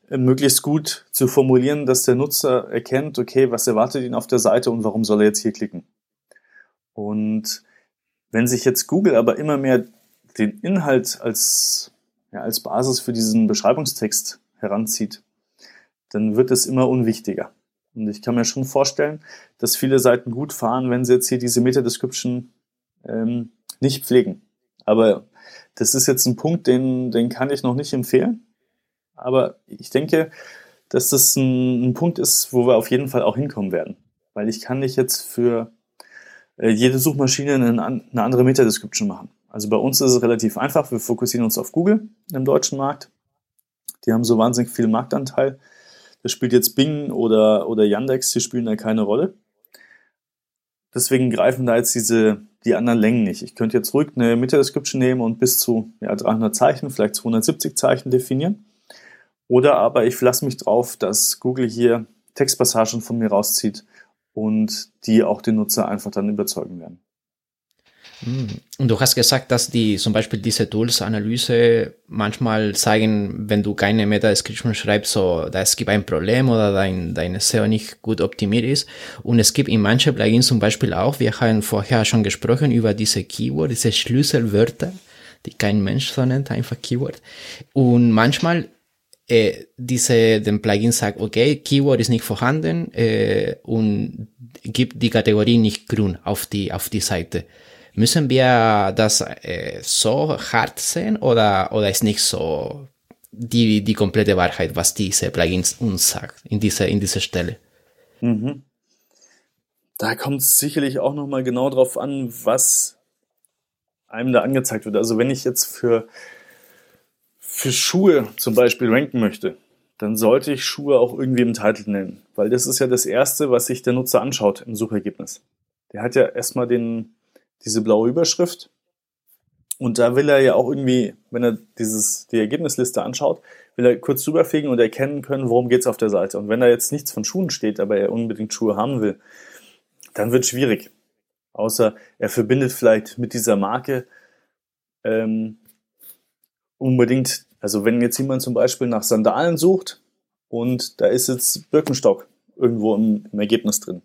äh, möglichst gut zu formulieren, dass der Nutzer erkennt, okay, was erwartet ihn auf der Seite und warum soll er jetzt hier klicken. Und wenn sich jetzt Google aber immer mehr den Inhalt als, ja, als Basis für diesen Beschreibungstext heranzieht, dann wird es immer unwichtiger. Und ich kann mir schon vorstellen, dass viele Seiten gut fahren, wenn sie jetzt hier diese Meta-Description ähm, nicht pflegen. Aber das ist jetzt ein Punkt, den, den kann ich noch nicht empfehlen. Aber ich denke, dass das ein, ein Punkt ist, wo wir auf jeden Fall auch hinkommen werden. Weil ich kann nicht jetzt für äh, jede Suchmaschine eine, eine andere Meta-Description machen. Also bei uns ist es relativ einfach. Wir fokussieren uns auf Google im deutschen Markt. Die haben so wahnsinnig viel Marktanteil. Das spielt jetzt Bing oder, oder Yandex, die spielen da keine Rolle. Deswegen greifen da jetzt diese, die anderen Längen nicht. Ich könnte jetzt ruhig eine Meta-Description nehmen und bis zu ja, 300 Zeichen, vielleicht 270 Zeichen definieren. Oder aber ich verlasse mich drauf, dass Google hier Textpassagen von mir rauszieht und die auch den Nutzer einfach dann überzeugen werden. Und du hast gesagt, dass die zum Beispiel diese Tools-Analyse manchmal zeigen, wenn du keine Meta-Description schreibst, so, da es gibt ein Problem oder dein, deine SEO nicht gut optimiert ist. Und es gibt in manchen Plugins zum Beispiel auch, wir haben vorher schon gesprochen über diese Keyword, diese Schlüsselwörter, die kein Mensch so nennt, einfach Keyword. Und manchmal äh, diese, den Plugin sagt, okay, Keyword ist nicht vorhanden äh, und gibt die Kategorie nicht grün auf die, auf die Seite. Müssen wir das äh, so hart sehen oder, oder ist nicht so die, die komplette Wahrheit, was diese Plugins uns sagt in dieser, in dieser Stelle? Mhm. Da kommt es sicherlich auch nochmal genau drauf an, was einem da angezeigt wird. Also wenn ich jetzt für, für Schuhe zum Beispiel ranken möchte, dann sollte ich Schuhe auch irgendwie im Titel nennen, weil das ist ja das Erste, was sich der Nutzer anschaut im Suchergebnis. Der hat ja erstmal den, diese blaue Überschrift. Und da will er ja auch irgendwie, wenn er dieses, die Ergebnisliste anschaut, will er kurz drüberfegen und erkennen können, worum geht's auf der Seite. Und wenn da jetzt nichts von Schuhen steht, aber er unbedingt Schuhe haben will, dann wird schwierig. Außer er verbindet vielleicht mit dieser Marke ähm, unbedingt, also wenn jetzt jemand zum Beispiel nach Sandalen sucht und da ist jetzt Birkenstock irgendwo im, im Ergebnis drin,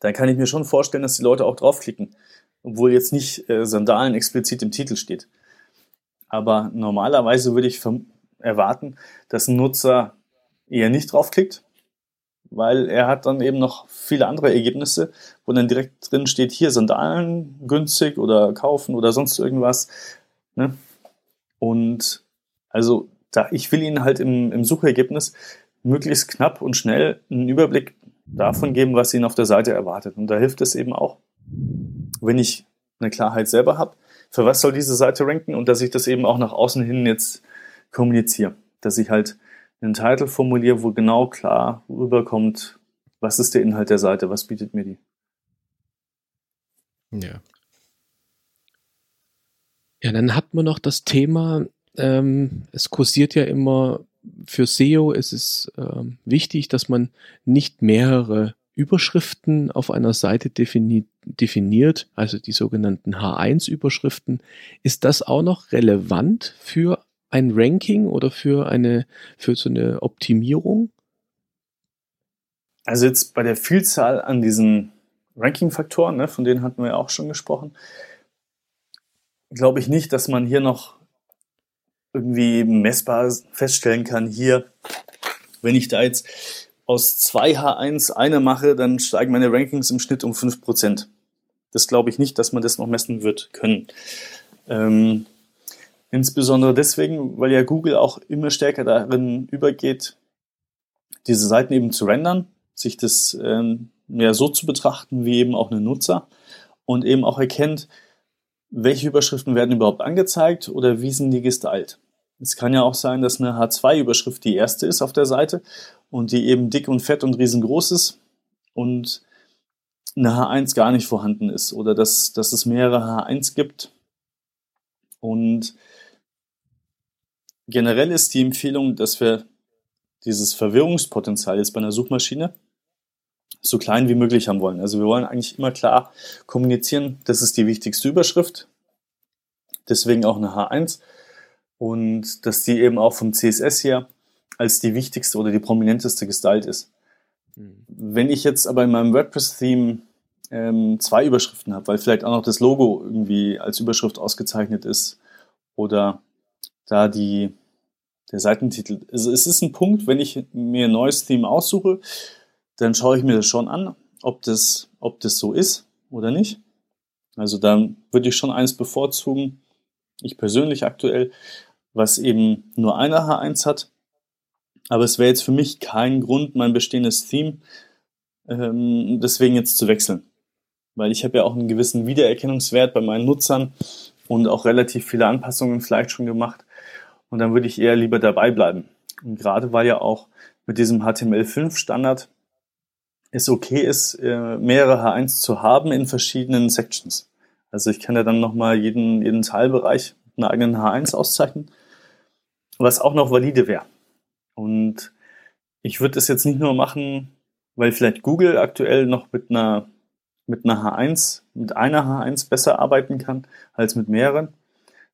dann kann ich mir schon vorstellen, dass die Leute auch draufklicken obwohl jetzt nicht äh, Sandalen explizit im Titel steht. Aber normalerweise würde ich erwarten, dass ein Nutzer eher nicht draufklickt, weil er hat dann eben noch viele andere Ergebnisse, wo dann direkt drin steht, hier Sandalen günstig oder kaufen oder sonst irgendwas. Ne? Und also da, ich will Ihnen halt im, im Suchergebnis möglichst knapp und schnell einen Überblick davon geben, was Ihnen auf der Seite erwartet. Und da hilft es eben auch, wenn ich eine Klarheit selber habe, für was soll diese Seite ranken und dass ich das eben auch nach außen hin jetzt kommuniziere. Dass ich halt einen Titel formuliere, wo genau klar rüberkommt, was ist der Inhalt der Seite, was bietet mir die. Ja. Ja, dann hat man noch das Thema, ähm, es kursiert ja immer für SEO, es ist ähm, wichtig, dass man nicht mehrere Überschriften auf einer Seite defini definiert, also die sogenannten H1-Überschriften. Ist das auch noch relevant für ein Ranking oder für eine, für so eine Optimierung? Also jetzt bei der Vielzahl an diesen Ranking-Faktoren, ne, von denen hatten wir ja auch schon gesprochen, glaube ich nicht, dass man hier noch irgendwie messbar feststellen kann, hier, wenn ich da jetzt aus zwei H1 eine mache, dann steigen meine Rankings im Schnitt um 5%. Das glaube ich nicht, dass man das noch messen wird können. Ähm, insbesondere deswegen, weil ja Google auch immer stärker darin übergeht, diese Seiten eben zu rendern, sich das ähm, mehr so zu betrachten wie eben auch ein Nutzer und eben auch erkennt, welche Überschriften werden überhaupt angezeigt oder wie sind die gestylt. Es kann ja auch sein, dass eine H2-Überschrift die erste ist auf der Seite und die eben dick und fett und riesengroß ist und eine H1 gar nicht vorhanden ist oder dass, dass es mehrere H1 gibt. Und generell ist die Empfehlung, dass wir dieses Verwirrungspotenzial jetzt bei einer Suchmaschine so klein wie möglich haben wollen. Also wir wollen eigentlich immer klar kommunizieren, das ist die wichtigste Überschrift, deswegen auch eine H1 und dass die eben auch vom CSS her als die wichtigste oder die prominenteste gestylt ist. Mhm. Wenn ich jetzt aber in meinem WordPress-Theme ähm, zwei Überschriften habe, weil vielleicht auch noch das Logo irgendwie als Überschrift ausgezeichnet ist oder da die, der Seitentitel. Also es ist ein Punkt, wenn ich mir ein neues Theme aussuche, dann schaue ich mir das schon an, ob das, ob das so ist oder nicht. Also dann würde ich schon eins bevorzugen, ich persönlich aktuell, was eben nur eine H1 hat. Aber es wäre jetzt für mich kein Grund, mein bestehendes Theme ähm, deswegen jetzt zu wechseln. Weil ich habe ja auch einen gewissen Wiedererkennungswert bei meinen Nutzern und auch relativ viele Anpassungen vielleicht schon gemacht. Und dann würde ich eher lieber dabei bleiben. Und gerade weil ja auch mit diesem HTML5 Standard es okay ist, äh, mehrere H1 zu haben in verschiedenen Sections. Also ich kann ja dann nochmal jeden, jeden Teilbereich mit einer eigenen H1 auszeichnen was auch noch valide wäre. Und ich würde das jetzt nicht nur machen, weil vielleicht Google aktuell noch mit einer mit einer H1, mit einer H1 besser arbeiten kann als mit mehreren,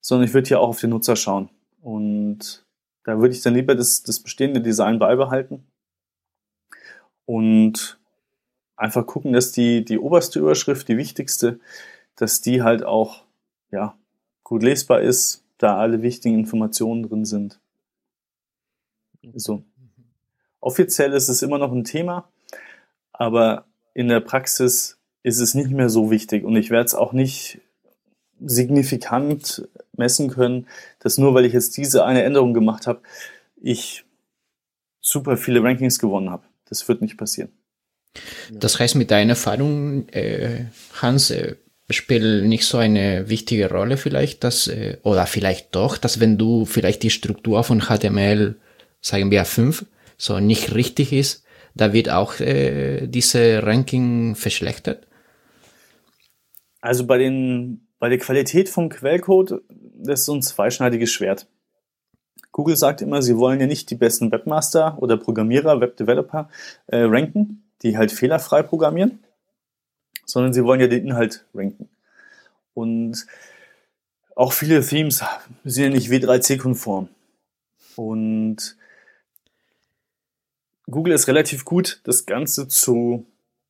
sondern ich würde hier auch auf den Nutzer schauen. Und da würde ich dann lieber das, das bestehende Design beibehalten und einfach gucken, dass die, die oberste Überschrift, die wichtigste, dass die halt auch ja, gut lesbar ist, da alle wichtigen Informationen drin sind. So. Offiziell ist es immer noch ein Thema, aber in der Praxis ist es nicht mehr so wichtig und ich werde es auch nicht signifikant messen können, dass nur weil ich jetzt diese eine Änderung gemacht habe, ich super viele Rankings gewonnen habe. Das wird nicht passieren. Das heißt, mit deiner Erfahrung, äh, Hans, äh, spielt nicht so eine wichtige Rolle vielleicht, dass, äh, oder vielleicht doch, dass wenn du vielleicht die Struktur von HTML, sagen wir 5, so nicht richtig ist, da wird auch äh, diese Ranking verschlechtert? Also bei den, bei der Qualität vom Quellcode, das ist so ein zweischneidiges Schwert. Google sagt immer, sie wollen ja nicht die besten Webmaster oder Programmierer, Webdeveloper äh, ranken, die halt fehlerfrei programmieren, sondern sie wollen ja den Inhalt ranken. Und auch viele Themes sind ja nicht W3C-konform. Und Google ist relativ gut, das Ganze zu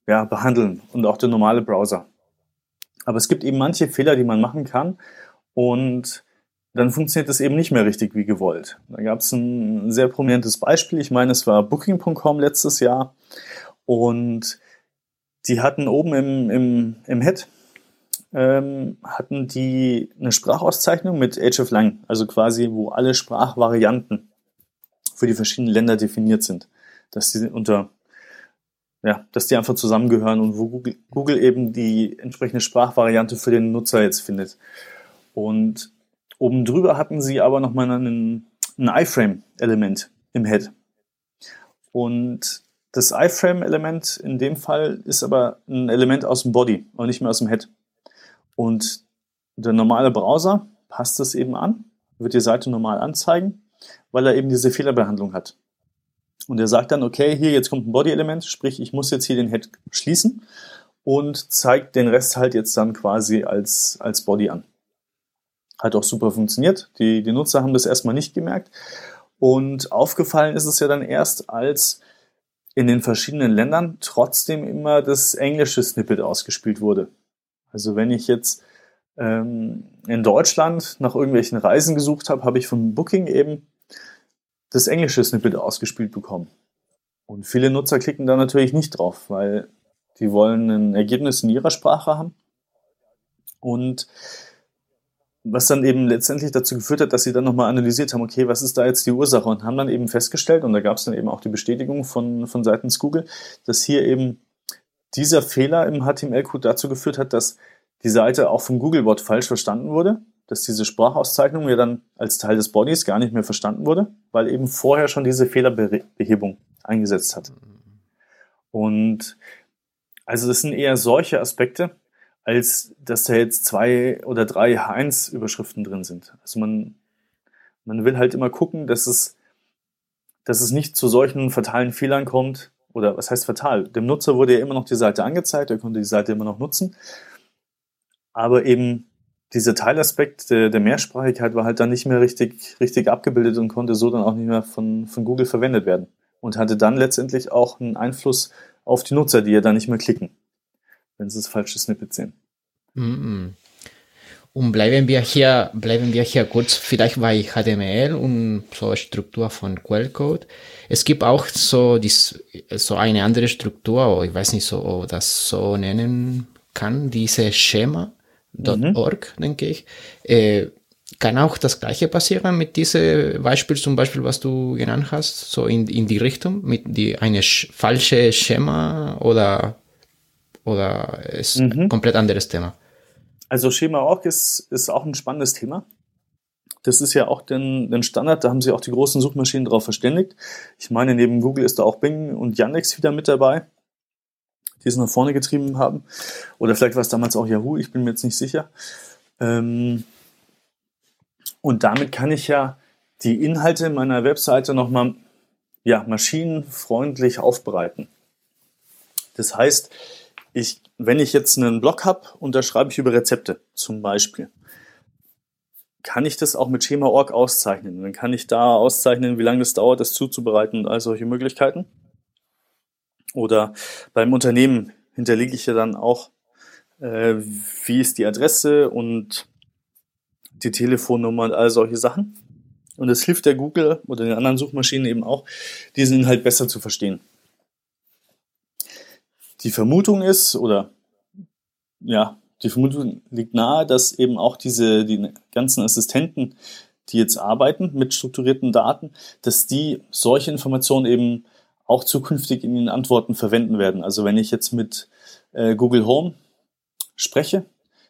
ja, behandeln und auch der normale Browser. Aber es gibt eben manche Fehler, die man machen kann und dann funktioniert das eben nicht mehr richtig wie gewollt. Da gab es ein sehr prominentes Beispiel. Ich meine, es war Booking.com letztes Jahr und die hatten oben im, im, im Head ähm, hatten die eine Sprachauszeichnung mit Age of Lang, also quasi, wo alle Sprachvarianten für die verschiedenen Länder definiert sind, dass die unter ja, dass die einfach zusammengehören und wo Google, Google eben die entsprechende Sprachvariante für den Nutzer jetzt findet. Und oben drüber hatten sie aber nochmal einen, ein iFrame-Element im Head. Und das iFrame-Element in dem Fall ist aber ein Element aus dem Body und nicht mehr aus dem Head. Und der normale Browser passt das eben an, wird die Seite normal anzeigen, weil er eben diese Fehlerbehandlung hat. Und er sagt dann, okay, hier jetzt kommt ein Body-Element, sprich, ich muss jetzt hier den Head schließen und zeigt den Rest halt jetzt dann quasi als, als Body an. Hat auch super funktioniert. Die, die Nutzer haben das erstmal nicht gemerkt. Und aufgefallen ist es ja dann erst, als in den verschiedenen Ländern trotzdem immer das englische Snippet ausgespielt wurde. Also wenn ich jetzt ähm, in Deutschland nach irgendwelchen Reisen gesucht habe, habe ich von Booking eben das englische Snippet ausgespielt bekommen. Und viele Nutzer klicken da natürlich nicht drauf, weil die wollen ein Ergebnis in ihrer Sprache haben. Und was dann eben letztendlich dazu geführt hat, dass sie dann nochmal analysiert haben, okay, was ist da jetzt die Ursache? Und haben dann eben festgestellt, und da gab es dann eben auch die Bestätigung von, von seitens Google, dass hier eben dieser Fehler im HTML-Code dazu geführt hat, dass die Seite auch vom Googlebot falsch verstanden wurde, dass diese Sprachauszeichnung ja dann als Teil des Bodies gar nicht mehr verstanden wurde, weil eben vorher schon diese Fehlerbehebung eingesetzt hat. Und also das sind eher solche Aspekte, als dass da jetzt zwei oder drei H1-Überschriften drin sind. Also man, man will halt immer gucken, dass es, dass es nicht zu solchen fatalen Fehlern kommt. Oder was heißt fatal? Dem Nutzer wurde ja immer noch die Seite angezeigt, er konnte die Seite immer noch nutzen. Aber eben dieser Teilaspekt der, der Mehrsprachigkeit war halt dann nicht mehr richtig, richtig abgebildet und konnte so dann auch nicht mehr von, von Google verwendet werden. Und hatte dann letztendlich auch einen Einfluss auf die Nutzer, die ja dann nicht mehr klicken wenn sie das falsche Snippet sehen. Mm Und bleiben wir hier, bleiben wir hier kurz vielleicht bei HTML und so Struktur von Quellcode. Es gibt auch so, dies, so eine andere Struktur, ich weiß nicht so, ob das so nennen kann, diese Schema.org, mhm. denke ich. Äh, kann auch das gleiche passieren mit diesem Beispiel zum Beispiel, was du genannt hast, so in, in die Richtung, mit die, eine falsche Schema oder oder ist mhm. ein komplett anderes Thema? Also Schema Org ist, ist auch ein spannendes Thema. Das ist ja auch den, den Standard, da haben sich auch die großen Suchmaschinen darauf verständigt. Ich meine, neben Google ist da auch Bing und Yandex wieder mit dabei, die es nach vorne getrieben haben. Oder vielleicht war es damals auch Yahoo, ich bin mir jetzt nicht sicher. Ähm, und damit kann ich ja die Inhalte meiner Webseite nochmal ja, maschinenfreundlich aufbereiten. Das heißt, ich, wenn ich jetzt einen Blog habe und da schreibe ich über Rezepte zum Beispiel, kann ich das auch mit Schema.org auszeichnen. Dann kann ich da auszeichnen, wie lange es dauert, das zuzubereiten und all solche Möglichkeiten. Oder beim Unternehmen hinterlege ich ja dann auch, äh, wie ist die Adresse und die Telefonnummer und all solche Sachen. Und es hilft der Google oder den anderen Suchmaschinen eben auch, diesen Inhalt besser zu verstehen. Die Vermutung ist, oder ja, die Vermutung liegt nahe, dass eben auch diese, die ganzen Assistenten, die jetzt arbeiten mit strukturierten Daten, dass die solche Informationen eben auch zukünftig in den Antworten verwenden werden. Also wenn ich jetzt mit äh, Google Home spreche,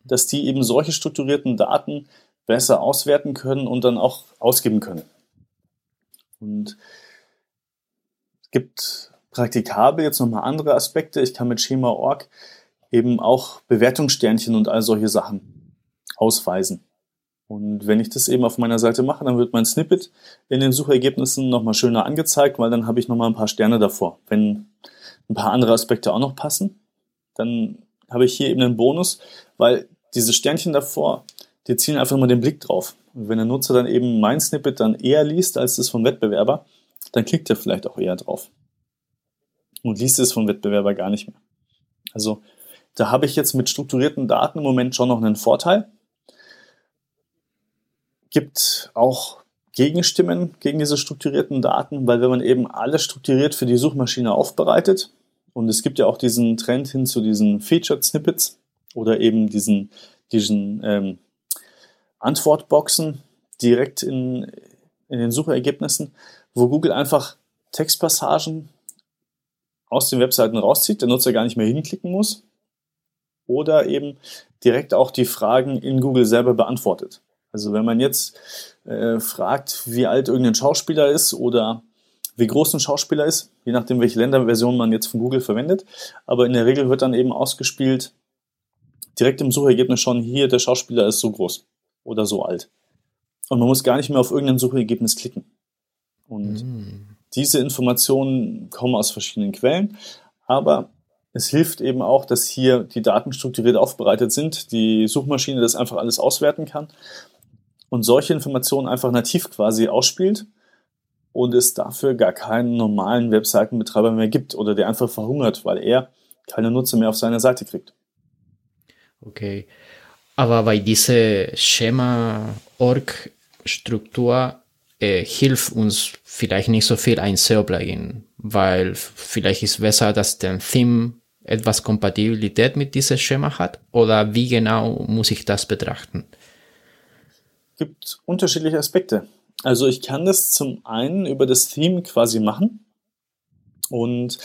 dass die eben solche strukturierten Daten besser auswerten können und dann auch ausgeben können. Und es gibt praktikabel jetzt nochmal andere Aspekte. Ich kann mit Schema.org eben auch Bewertungssternchen und all solche Sachen ausweisen. Und wenn ich das eben auf meiner Seite mache, dann wird mein Snippet in den Suchergebnissen nochmal schöner angezeigt, weil dann habe ich nochmal ein paar Sterne davor. Wenn ein paar andere Aspekte auch noch passen, dann habe ich hier eben einen Bonus, weil diese Sternchen davor, die zielen einfach mal den Blick drauf. Und wenn der Nutzer dann eben mein Snippet dann eher liest als das vom Wettbewerber, dann klickt er vielleicht auch eher drauf. Und liest es vom Wettbewerber gar nicht mehr. Also da habe ich jetzt mit strukturierten Daten im Moment schon noch einen Vorteil. Gibt auch Gegenstimmen gegen diese strukturierten Daten, weil wenn man eben alles strukturiert für die Suchmaschine aufbereitet, und es gibt ja auch diesen Trend hin zu diesen Featured Snippets oder eben diesen, diesen ähm, Antwortboxen direkt in, in den Suchergebnissen, wo Google einfach Textpassagen aus den Webseiten rauszieht, der Nutzer gar nicht mehr hinklicken muss oder eben direkt auch die Fragen in Google selber beantwortet. Also wenn man jetzt äh, fragt, wie alt irgendein Schauspieler ist oder wie groß ein Schauspieler ist, je nachdem, welche Länderversion man jetzt von Google verwendet, aber in der Regel wird dann eben ausgespielt, direkt im Suchergebnis schon, hier, der Schauspieler ist so groß oder so alt. Und man muss gar nicht mehr auf irgendein Suchergebnis klicken. Und mm. Diese Informationen kommen aus verschiedenen Quellen, aber es hilft eben auch, dass hier die Daten strukturiert aufbereitet sind, die Suchmaschine das einfach alles auswerten kann und solche Informationen einfach nativ quasi ausspielt und es dafür gar keinen normalen Webseitenbetreiber mehr gibt oder der einfach verhungert, weil er keine Nutzer mehr auf seiner Seite kriegt. Okay. Aber bei dieser Schema-Org-Struktur äh, hilft uns vielleicht nicht so viel ein SEO-Plugin, weil vielleicht ist besser, dass der Theme etwas Kompatibilität mit diesem Schema hat? Oder wie genau muss ich das betrachten? Es gibt unterschiedliche Aspekte. Also ich kann das zum einen über das Theme quasi machen. Und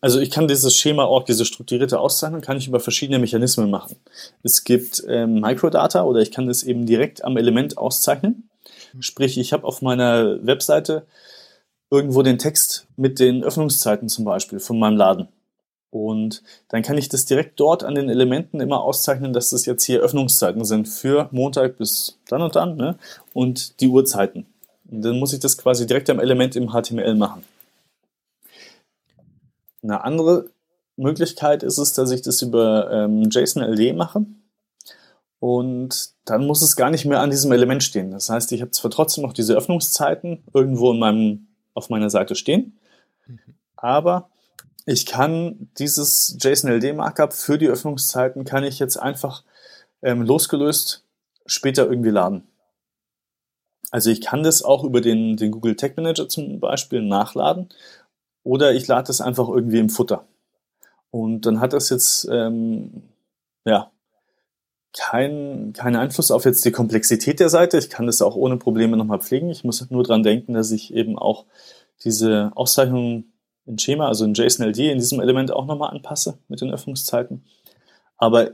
also ich kann dieses Schema auch, diese strukturierte Auszeichnung, kann ich über verschiedene Mechanismen machen. Es gibt ähm, Microdata oder ich kann das eben direkt am Element auszeichnen. Sprich, ich habe auf meiner Webseite irgendwo den Text mit den Öffnungszeiten zum Beispiel von meinem Laden. Und dann kann ich das direkt dort an den Elementen immer auszeichnen, dass das jetzt hier Öffnungszeiten sind für Montag bis dann und dann ne? und die Uhrzeiten. Und dann muss ich das quasi direkt am Element im HTML machen. Eine andere Möglichkeit ist es, dass ich das über ähm, JSON-LD mache. Und dann muss es gar nicht mehr an diesem Element stehen. Das heißt, ich habe zwar trotzdem noch diese Öffnungszeiten irgendwo in meinem, auf meiner Seite stehen, mhm. aber ich kann dieses JSON-LD-Markup für die Öffnungszeiten kann ich jetzt einfach ähm, losgelöst später irgendwie laden. Also ich kann das auch über den, den Google Tag Manager zum Beispiel nachladen oder ich lade das einfach irgendwie im Futter. Und dann hat das jetzt ähm, ja keinen kein Einfluss auf jetzt die Komplexität der Seite. Ich kann das auch ohne Probleme nochmal pflegen. Ich muss nur dran denken, dass ich eben auch diese Auszeichnung in Schema, also in JSON-LD, in diesem Element auch nochmal anpasse mit den Öffnungszeiten. Aber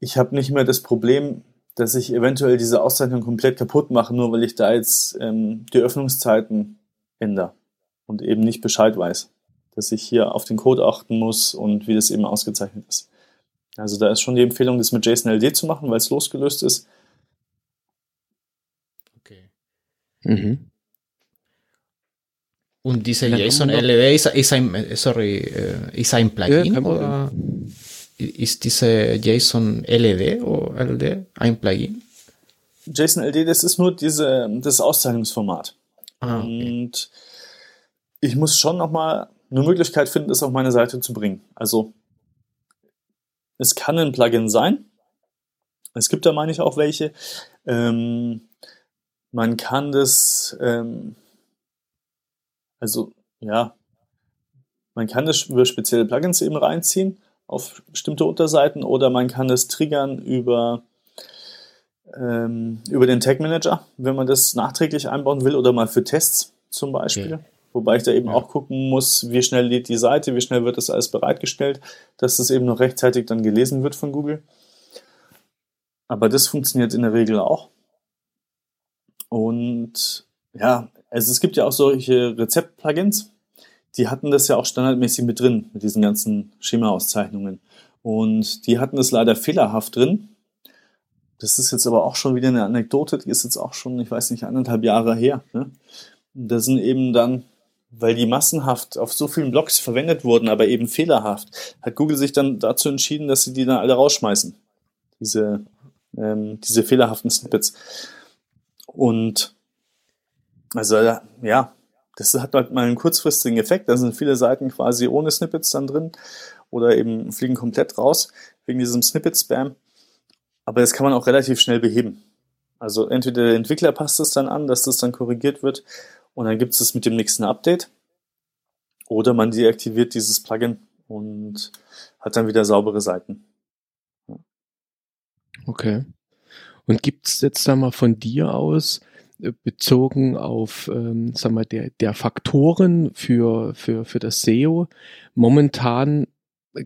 ich habe nicht mehr das Problem, dass ich eventuell diese Auszeichnung komplett kaputt mache, nur weil ich da jetzt ähm, die Öffnungszeiten ändere und eben nicht Bescheid weiß, dass ich hier auf den Code achten muss und wie das eben ausgezeichnet ist. Also da ist schon die Empfehlung, das mit JSON-LD zu machen, weil es losgelöst ist. Okay. Mhm. Und diese JSON LW ist, ist, ein, sorry, ist ein Plugin? Ja, oder? ist diese JSON LED oder LD ein Plugin? JSON LD, das ist nur diese, das Auszeichnungsformat. Ah, okay. Und ich muss schon nochmal eine Möglichkeit finden, das auf meine Seite zu bringen. Also es kann ein Plugin sein. Es gibt da, meine ich, auch welche. Ähm, man kann das, ähm, also ja, man kann das über spezielle Plugins eben reinziehen auf bestimmte Unterseiten oder man kann es triggern über, ähm, über den Tag Manager, wenn man das nachträglich einbauen will oder mal für Tests zum Beispiel. Okay. Wobei ich da eben Ja. auch gucken muss, wie schnell lädt die Seite, wie schnell wird das alles bereitgestellt, dass das eben noch rechtzeitig dann gelesen wird von Google. Aber das funktioniert in der Regel auch. Und ja, also es gibt ja auch solche Rezept-Plugins, die hatten das ja auch standardmäßig mit drin, mit diesen ganzen Schema-Auszeichnungen. Und die hatten das leider fehlerhaft drin. Das ist jetzt aber auch schon wieder eine Anekdote, die ist jetzt auch schon, ich weiß nicht, anderthalb Jahre her. Ne? Da sind eben dann, weil die massenhaft auf so vielen Blogs verwendet wurden, aber eben fehlerhaft, hat Google sich dann dazu entschieden, dass sie die dann alle rausschmeißen. Diese, ähm, diese fehlerhaften Snippets. Und also ja, das hat halt mal einen kurzfristigen Effekt. Da sind viele Seiten quasi ohne Snippets dann drin oder eben fliegen komplett raus wegen diesem Snippet-Spam. Aber das kann man auch relativ schnell beheben. Also entweder der Entwickler passt es dann an, dass das dann korrigiert wird und dann gibt es es mit dem nächsten Update. Oder man deaktiviert dieses Plugin und hat dann wieder saubere Seiten. Okay. Und gibt es jetzt da mal von dir aus, äh, bezogen auf, ähm, sag mal, der, der Faktoren für, für, für das SEO, momentan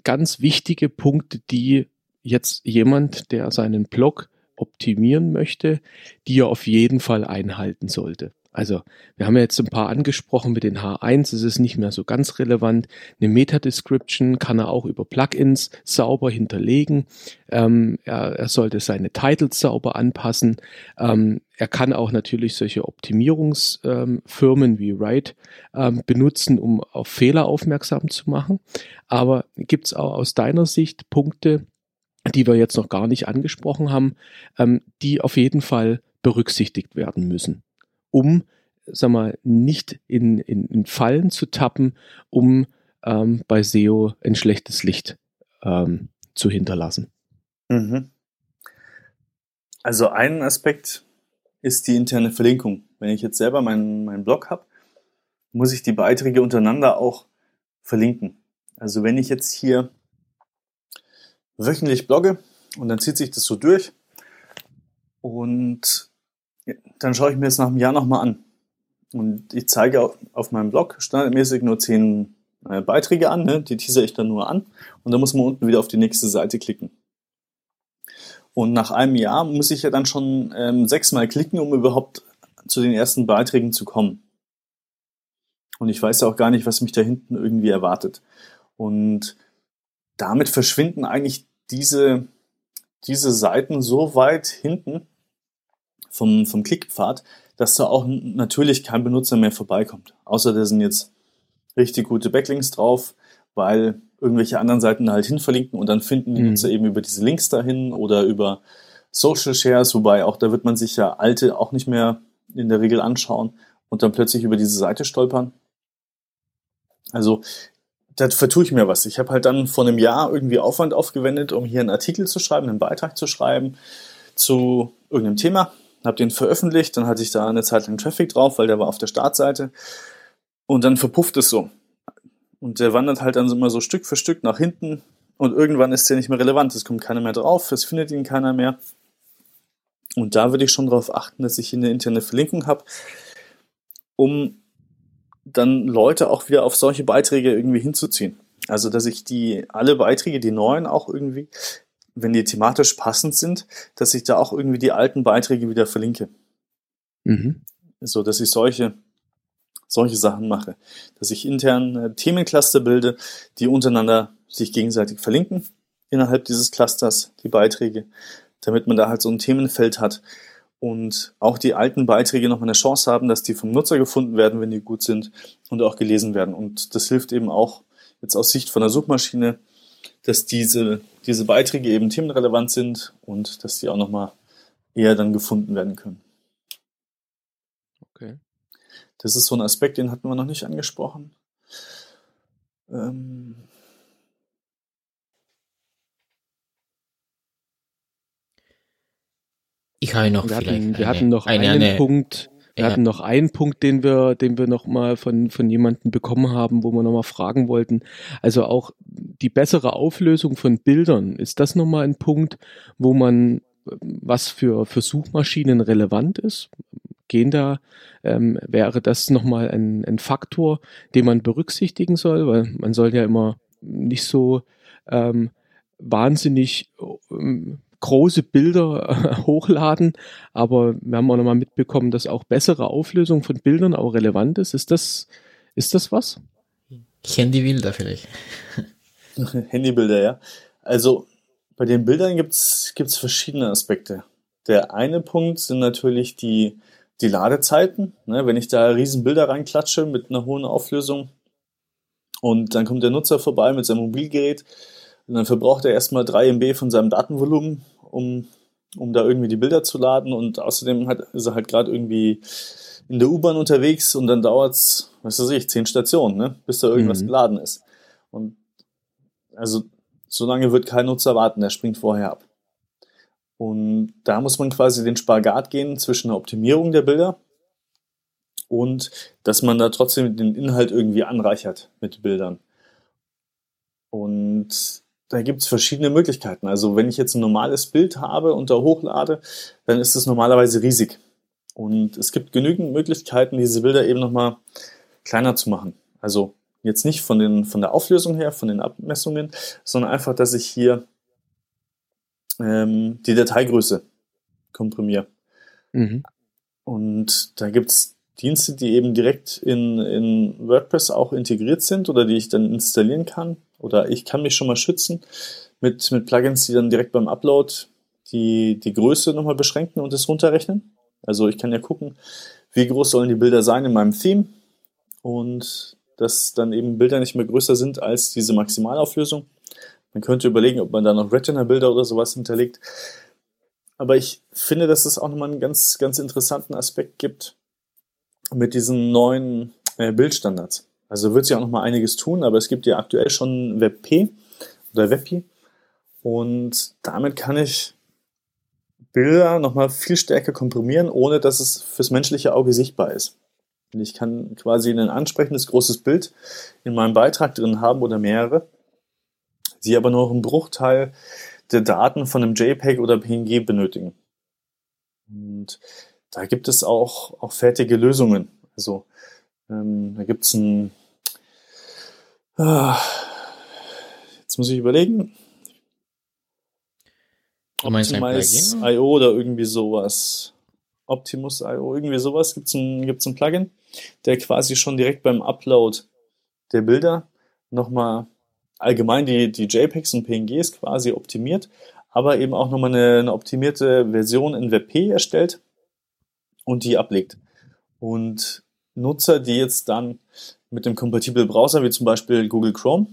ganz wichtige Punkte, die jetzt jemand, der seinen Blog optimieren möchte, die er auf jeden Fall einhalten sollte. Also, wir haben ja jetzt ein paar angesprochen mit den H1, es ist nicht mehr so ganz relevant. Eine Meta-Description kann er auch über Plugins sauber hinterlegen. Ähm, er, er sollte seine Titles sauber anpassen. Ähm, er kann auch natürlich solche Optimierungsfirmen ähm, wie Write ähm, benutzen, um auf Fehler aufmerksam zu machen. Aber gibt es auch aus deiner Sicht Punkte, die wir jetzt noch gar nicht angesprochen haben, ähm, die auf jeden Fall berücksichtigt werden müssen, um, sag mal, nicht in, in, in Fallen zu tappen, um ähm, bei SEO ein schlechtes Licht ähm, zu hinterlassen. Mhm. Also ein Aspekt ist die interne Verlinkung. Wenn ich jetzt selber meinen, meinen Blog habe, muss ich die Beiträge untereinander auch verlinken. Also wenn ich jetzt hier wöchentlich blogge und dann zieht sich das so durch und dann schaue ich mir das nach einem Jahr nochmal an. Und ich zeige auf, meinem Blog standardmäßig nur zehn äh, Beiträge an, ne? die teaser ich dann nur an und dann muss man unten wieder auf die nächste Seite klicken. Und nach einem Jahr muss ich ja dann schon ähm, sechsmal klicken, um überhaupt zu den ersten Beiträgen zu kommen. Und ich weiß ja auch gar nicht, was mich da hinten irgendwie erwartet. Und damit verschwinden eigentlich diese, diese Seiten so weit hinten vom, vom Klickpfad, dass da auch natürlich kein Benutzer mehr vorbeikommt. Außer da sind jetzt richtig gute Backlinks drauf, weil irgendwelche anderen Seiten halt hinverlinken und dann finden die Mhm. Nutzer eben über diese Links dahin oder über Social Shares, wobei auch da wird man sich ja alte auch nicht mehr in der Regel anschauen und dann plötzlich über diese Seite stolpern. Also da vertue ich mir was. Ich habe halt dann vor einem Jahr irgendwie Aufwand aufgewendet, um hier einen Artikel zu schreiben, einen Beitrag zu schreiben zu irgendeinem Thema, habe den veröffentlicht, dann hatte ich da eine Zeit lang Traffic drauf, weil der war auf der Startseite und dann verpufft es so. Und der wandert halt dann immer so Stück für Stück nach hinten und irgendwann ist der nicht mehr relevant. Es kommt keiner mehr drauf, es findet ihn keiner mehr. Und da würde ich schon darauf achten, dass ich hier eine interne Verlinkung habe, um dann Leute auch wieder auf solche Beiträge irgendwie hinzuziehen. Also, dass ich die, alle Beiträge, die neuen auch irgendwie, wenn die thematisch passend sind, dass ich da auch irgendwie die alten Beiträge wieder verlinke. Mhm. So, dass ich solche, solche Sachen mache. Dass ich intern äh, Themencluster bilde, die untereinander sich gegenseitig verlinken innerhalb dieses Clusters, die Beiträge, damit man da halt so ein Themenfeld hat und auch die alten Beiträge noch mal eine Chance haben, dass die vom Nutzer gefunden werden, wenn die gut sind und auch gelesen werden. Und das hilft eben auch jetzt aus Sicht von der Suchmaschine, dass diese, diese Beiträge eben themenrelevant sind und dass die auch nochmal eher dann gefunden werden können. Okay. Das ist so ein Aspekt, den hatten wir noch nicht angesprochen. Ähm, Ich habe noch Wir vielleicht hatten, wir eine, hatten noch eine, einen eine, Punkt, wir ja. hatten noch einen Punkt, den wir, den wir noch mal von, von jemandem bekommen haben, wo wir noch mal fragen wollten. Also auch die bessere Auflösung von Bildern. Ist das noch mal ein Punkt, wo man, was für, für Suchmaschinen relevant ist? Gehen da, ähm, wäre das noch mal ein, ein Faktor, den man berücksichtigen soll? Weil man soll ja immer nicht so ähm, wahnsinnig ähm, große Bilder äh, hochladen, aber wir haben auch nochmal mitbekommen, dass auch bessere Auflösung von Bildern auch relevant ist. Ist das, ist das was? Handybilder vielleicht. [LAUGHS] Handybilder, ja. Also bei den Bildern gibt's gibt's verschiedene Aspekte. Der eine Punkt sind natürlich die, die Ladezeiten. Ne? Wenn ich da riesen Bilder reinklatsche mit einer hohen Auflösung und dann kommt der Nutzer vorbei mit seinem Mobilgerät und dann verbraucht er erstmal 3 MB von seinem Datenvolumen, um, um da irgendwie die Bilder zu laden und außerdem hat, ist er halt gerade irgendwie in der U-Bahn unterwegs und dann dauert's, was weiß ich, 10 Stationen, ne? bis da irgendwas Mhm. geladen ist. Und also so lange wird kein Nutzer warten, der springt vorher ab. Und da muss man quasi den Spagat gehen zwischen der Optimierung der Bilder und dass man da trotzdem den Inhalt irgendwie anreichert mit Bildern. Und da gibt es verschiedene Möglichkeiten. Also wenn ich jetzt ein normales Bild habe und da hochlade, dann ist es normalerweise riesig. Und es gibt genügend Möglichkeiten, diese Bilder eben nochmal kleiner zu machen. Also jetzt nicht von, den, von der Auflösung her, von den Abmessungen, sondern einfach, dass ich hier ähm, die Dateigröße komprimiere. Mhm. Und da gibt's Dienste, die eben direkt in, in WordPress auch integriert sind oder die ich dann installieren kann. Oder ich kann mich schon mal schützen mit, mit Plugins, die dann direkt beim Upload die, die Größe nochmal beschränken und es runterrechnen. Also ich kann ja gucken, wie groß sollen die Bilder sein in meinem Theme und dass dann eben Bilder nicht mehr größer sind als diese Maximalauflösung. Man könnte überlegen, ob man da noch Retina-Bilder oder sowas hinterlegt. Aber ich finde, dass es auch nochmal einen ganz, ganz interessanten Aspekt gibt mit diesen neuen äh, Bildstandards. Also wird sich auch nochmal einiges tun, aber es gibt ja aktuell schon WebP oder WebP und damit kann ich Bilder nochmal viel stärker komprimieren, ohne dass es fürs menschliche Auge sichtbar ist. Und ich kann quasi ein ansprechendes großes Bild in meinem Beitrag drin haben oder mehrere, die aber nur noch einen Bruchteil der Daten von einem JPEG oder PNG benötigen. Und da gibt es auch, auch fertige Lösungen. Also ähm, da gibt es ein, ah, jetzt muss ich überlegen, Du meinst ein Optimize Plugin? IO oder irgendwie sowas. Optimus IO, irgendwie sowas gibt's ein, gibt's ein Plugin, der quasi schon direkt beim Upload der Bilder nochmal allgemein die, die JPEGs und PNGs quasi optimiert, aber eben auch nochmal eine, eine optimierte Version in WebP erstellt und die ablegt. Und Nutzer, die jetzt dann mit dem kompatiblen Browser, wie zum Beispiel Google Chrome,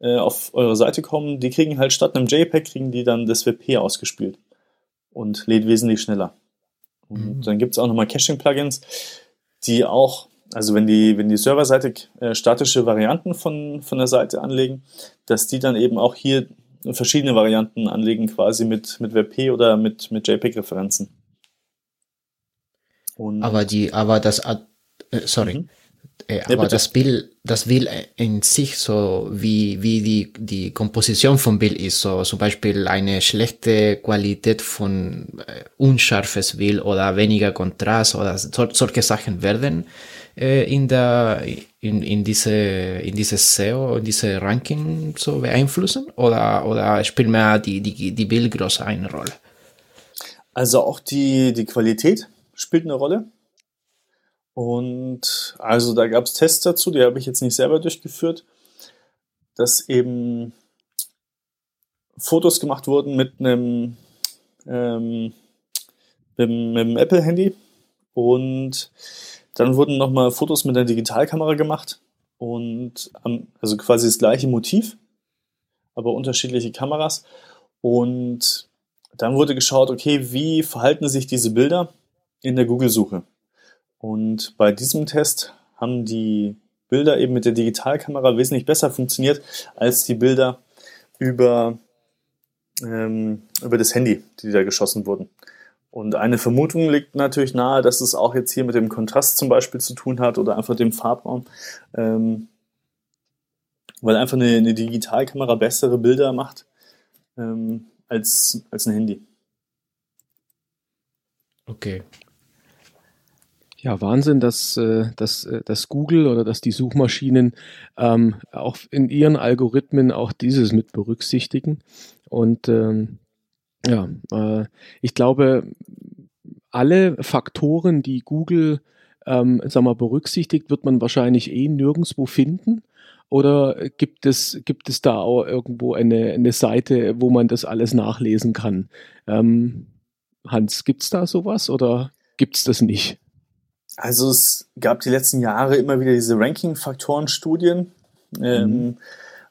äh, auf eure Seite kommen, die kriegen halt statt einem JPEG, kriegen die dann das WebP ausgespielt und lädt wesentlich schneller. Und Mhm. dann gibt's auch nochmal Caching-Plugins, die auch, also wenn die, wenn die serverseitig äh, statische Varianten von, von der Seite anlegen, dass die dann eben auch hier verschiedene Varianten anlegen, quasi mit, mit WebP oder mit, mit JPEG-Referenzen. Und Aber die, aber das, äh, sorry, Mhm. äh, aber das Bild, das Bild in sich, so wie, wie die, die Komposition vom Bild ist, so zum Beispiel eine schlechte Qualität von äh, unscharfes Bild oder weniger Kontrast oder so, solche Sachen werden äh, in der, in, in diese, in dieses SEO, in diese Ranking so beeinflussen oder, oder spielt mehr die, die, die Bildgröße eine Rolle? Also auch die, die Qualität spielt eine Rolle. Und also da gab es Tests dazu, die habe ich jetzt nicht selber durchgeführt, dass eben Fotos gemacht wurden mit einem, ähm, mit, mit dem Apple-Handy und dann wurden nochmal Fotos mit einer Digitalkamera gemacht und also quasi das gleiche Motiv, aber unterschiedliche Kameras. Und dann wurde geschaut, okay, wie verhalten sich diese Bilder in der Google-Suche? Und bei diesem Test haben die Bilder eben mit der Digitalkamera wesentlich besser funktioniert als die Bilder über, ähm, über das Handy, die da geschossen wurden. Und eine Vermutung liegt natürlich nahe, dass es auch jetzt hier mit dem Kontrast zum Beispiel zu tun hat oder einfach dem Farbraum, ähm, weil einfach eine, eine Digitalkamera bessere Bilder macht ähm, als, als ein Handy. Okay. Ja, Wahnsinn, dass, äh, dass, äh, dass Google oder dass die Suchmaschinen ähm, auch in ihren Algorithmen auch dieses mit berücksichtigen. Und ähm, ja, äh, ich glaube, alle Faktoren, die Google ähm, sag mal, berücksichtigt, wird man wahrscheinlich eh nirgendwo finden. Oder gibt es, gibt es da auch irgendwo eine, eine Seite, wo man das alles nachlesen kann? Ähm, Hans, gibt es da sowas oder gibt es das nicht? Also es gab die letzten Jahre immer wieder diese Ranking-Faktoren-Studien. Ähm, mhm.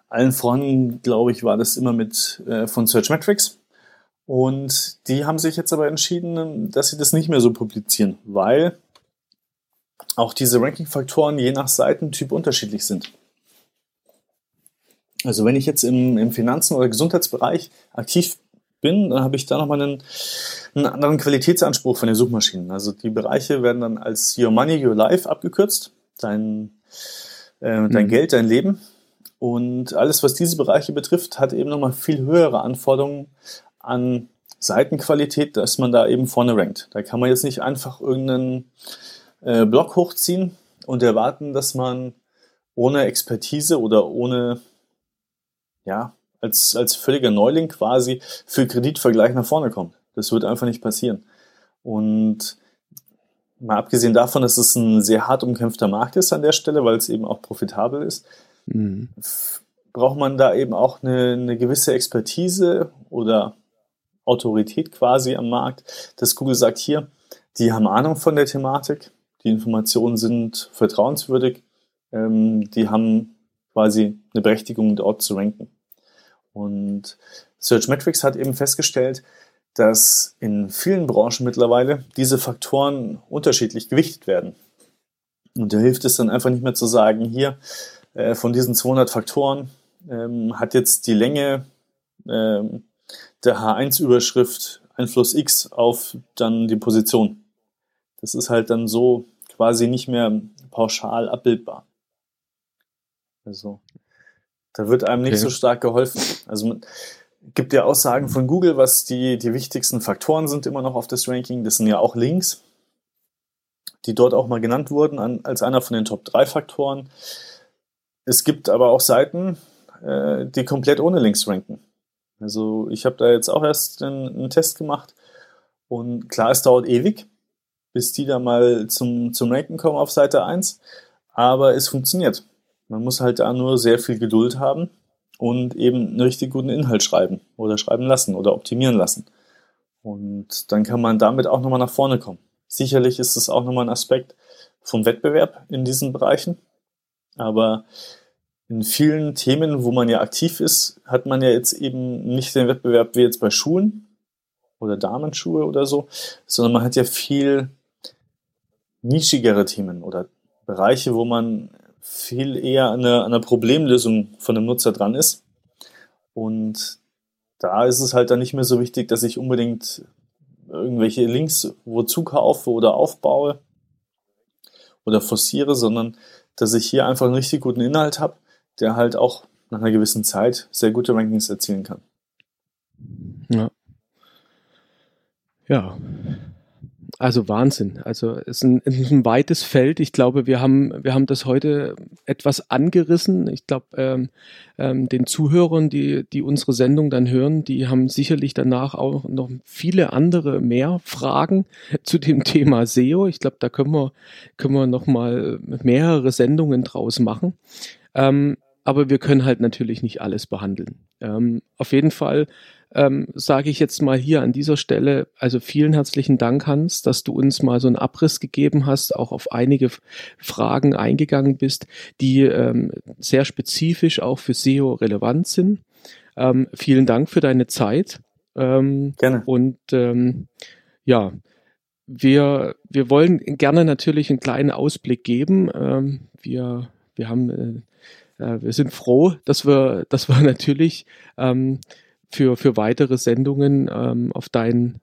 allen voran, glaube ich, war das immer mit äh, von Searchmetrics. Und die haben sich jetzt aber entschieden, dass sie das nicht mehr so publizieren, weil auch diese Ranking-Faktoren je nach Seitentyp unterschiedlich sind. Also wenn ich jetzt im, im Finanzen- oder Gesundheitsbereich aktiv bin, dann habe ich da nochmal einen, einen anderen Qualitätsanspruch von den Suchmaschinen. Also die Bereiche werden dann als Your Money, Your Life abgekürzt. Dein, äh, dein mhm. Geld, dein Leben. Und alles, was diese Bereiche betrifft, hat eben nochmal viel höhere Anforderungen an Seitenqualität, dass man da eben vorne rankt. Da kann man jetzt nicht einfach irgendeinen äh, Block hochziehen und erwarten, dass man ohne Expertise oder ohne ja, als, als völliger Neuling quasi für Kreditvergleich nach vorne kommt. Das wird einfach nicht passieren. Und mal abgesehen davon, dass es ein sehr hart umkämpfter Markt ist an der Stelle, weil es eben auch profitabel ist, mhm. braucht man da eben auch eine, eine gewisse Expertise oder Autorität quasi am Markt, dass Google sagt, hier, die haben Ahnung von der Thematik, die Informationen sind vertrauenswürdig, ähm, die haben quasi eine Berechtigung, dort zu ranken. Und Searchmetrics hat eben festgestellt, dass in vielen Branchen mittlerweile diese Faktoren unterschiedlich gewichtet werden. Und da hilft es dann einfach nicht mehr zu sagen, hier äh, von diesen 200 Faktoren ähm, hat jetzt die Länge ähm, der H1-Überschrift Einfluss X auf dann die Position. Das ist halt dann so quasi nicht mehr pauschal abbildbar. Also da wird einem nicht okay. so stark geholfen. Also man gibt ja Aussagen von Google, was die, die wichtigsten Faktoren sind immer noch auf das Ranking. Das sind ja auch Links, die dort auch mal genannt wurden an, als einer von den Top 3 Faktoren. Es gibt aber auch Seiten, äh, die komplett ohne Links ranken. Also ich habe da jetzt auch erst einen, einen, Test gemacht und klar, es dauert ewig, bis die da mal zum, zum Ranken kommen auf Seite 1, aber es funktioniert. Man muss halt da nur sehr viel Geduld haben und eben einen richtig guten Inhalt schreiben oder schreiben lassen oder optimieren lassen. Und dann kann man damit auch nochmal nach vorne kommen. Sicherlich ist es auch nochmal ein Aspekt vom Wettbewerb in diesen Bereichen. Aber in vielen Themen, wo man ja aktiv ist, hat man ja jetzt eben nicht den Wettbewerb wie jetzt bei Schulen oder Damenschuhe oder so, sondern man hat ja viel nischigere Themen oder Bereiche, wo man viel eher an einer, an einer Problemlösung von dem Nutzer dran ist. Und da ist es halt dann nicht mehr so wichtig, dass ich unbedingt irgendwelche Links wozu kaufe oder aufbaue oder forciere, sondern dass ich hier einfach einen richtig guten Inhalt habe, der halt auch nach einer gewissen Zeit sehr gute Rankings erzielen kann. Ja. Ja, also Wahnsinn. Also es ist ein, ein weites Feld. Ich glaube, wir haben, wir haben das heute etwas angerissen. Ich glaube, ähm, ähm, den Zuhörern, die, die unsere Sendung dann hören, die haben sicherlich danach auch noch viele andere mehr Fragen [LAUGHS] zu dem Thema SEO. Ich glaube, da können wir, können wir noch mal mehrere Sendungen draus machen. Ähm, aber wir können halt natürlich nicht alles behandeln. Ähm, auf jeden Fall ähm, sage ich jetzt mal hier an dieser Stelle, also vielen herzlichen Dank, Hans, dass du uns mal so einen Abriss gegeben hast, auch auf einige Fragen eingegangen bist, die ähm, sehr spezifisch auch für SEO relevant sind. ähm, vielen Dank für deine Zeit. Ähm, Gerne. Und ähm, ja, wir, wir wollen gerne natürlich einen kleinen Ausblick geben. Ähm, wir, wir haben, äh, äh, wir sind froh, dass wir, dass wir [LAUGHS] natürlich ähm, für, für weitere Sendungen ähm, auf dein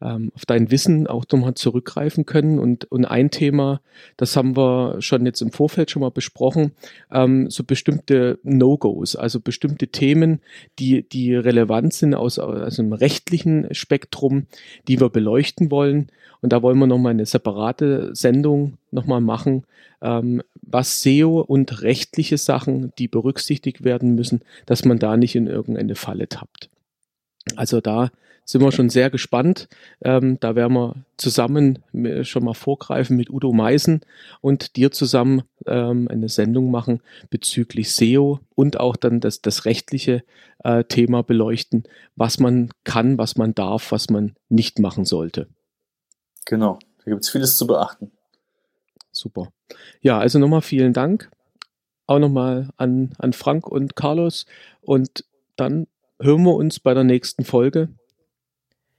ähm, auf dein Wissen auch nochmal zurückgreifen können. Und, und ein Thema, das haben wir schon jetzt im Vorfeld schon mal besprochen, ähm, so bestimmte No-Gos, also bestimmte Themen, die, die relevant sind aus, aus einem rechtlichen Spektrum, die wir beleuchten wollen. Und da wollen wir nochmal eine separate Sendung nochmal machen, ähm, was SEO und rechtliche Sachen, die berücksichtigt werden müssen, dass man da nicht in irgendeine Falle tappt. Also da sind wir schon sehr gespannt. Ähm, da werden wir zusammen schon mal vorgreifen mit Udo Meisen und dir zusammen ähm, eine Sendung machen bezüglich SEO und auch dann das, das rechtliche äh, Thema beleuchten, was man kann, was man darf, was man nicht machen sollte. Genau, da gibt es vieles zu beachten. Super. Ja, also nochmal vielen Dank. Auch nochmal an, an Frank und Carlos. Und dann hören wir uns bei der nächsten Folge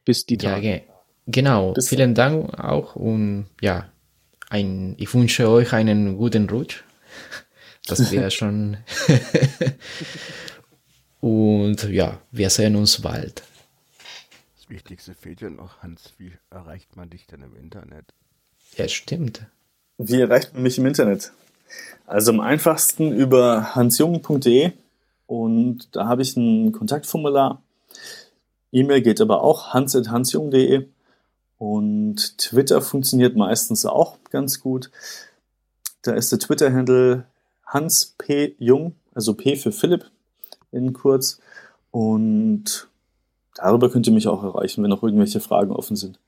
bis die Tage. Ja, ge genau. Bis Vielen Dank auch und ja, ein, ich wünsche euch einen guten Rutsch. [LAUGHS] Das wäre [LAUGHS] schon. [LAUGHS] und ja, wir sehen uns bald. Das Wichtigste fehlt ja noch, Hans. Wie erreicht man dich denn im Internet? Ja, stimmt. Wie erreicht man mich im Internet? Also am einfachsten über hansjung.de und da habe ich ein Kontaktformular E-Mail geht aber auch hans.hansjung.de und Twitter funktioniert meistens auch ganz gut. Da ist der Twitter-Handle Hans P. Jung, also P für Philipp in kurz. Und darüber könnt ihr mich auch erreichen, wenn noch irgendwelche Fragen offen sind.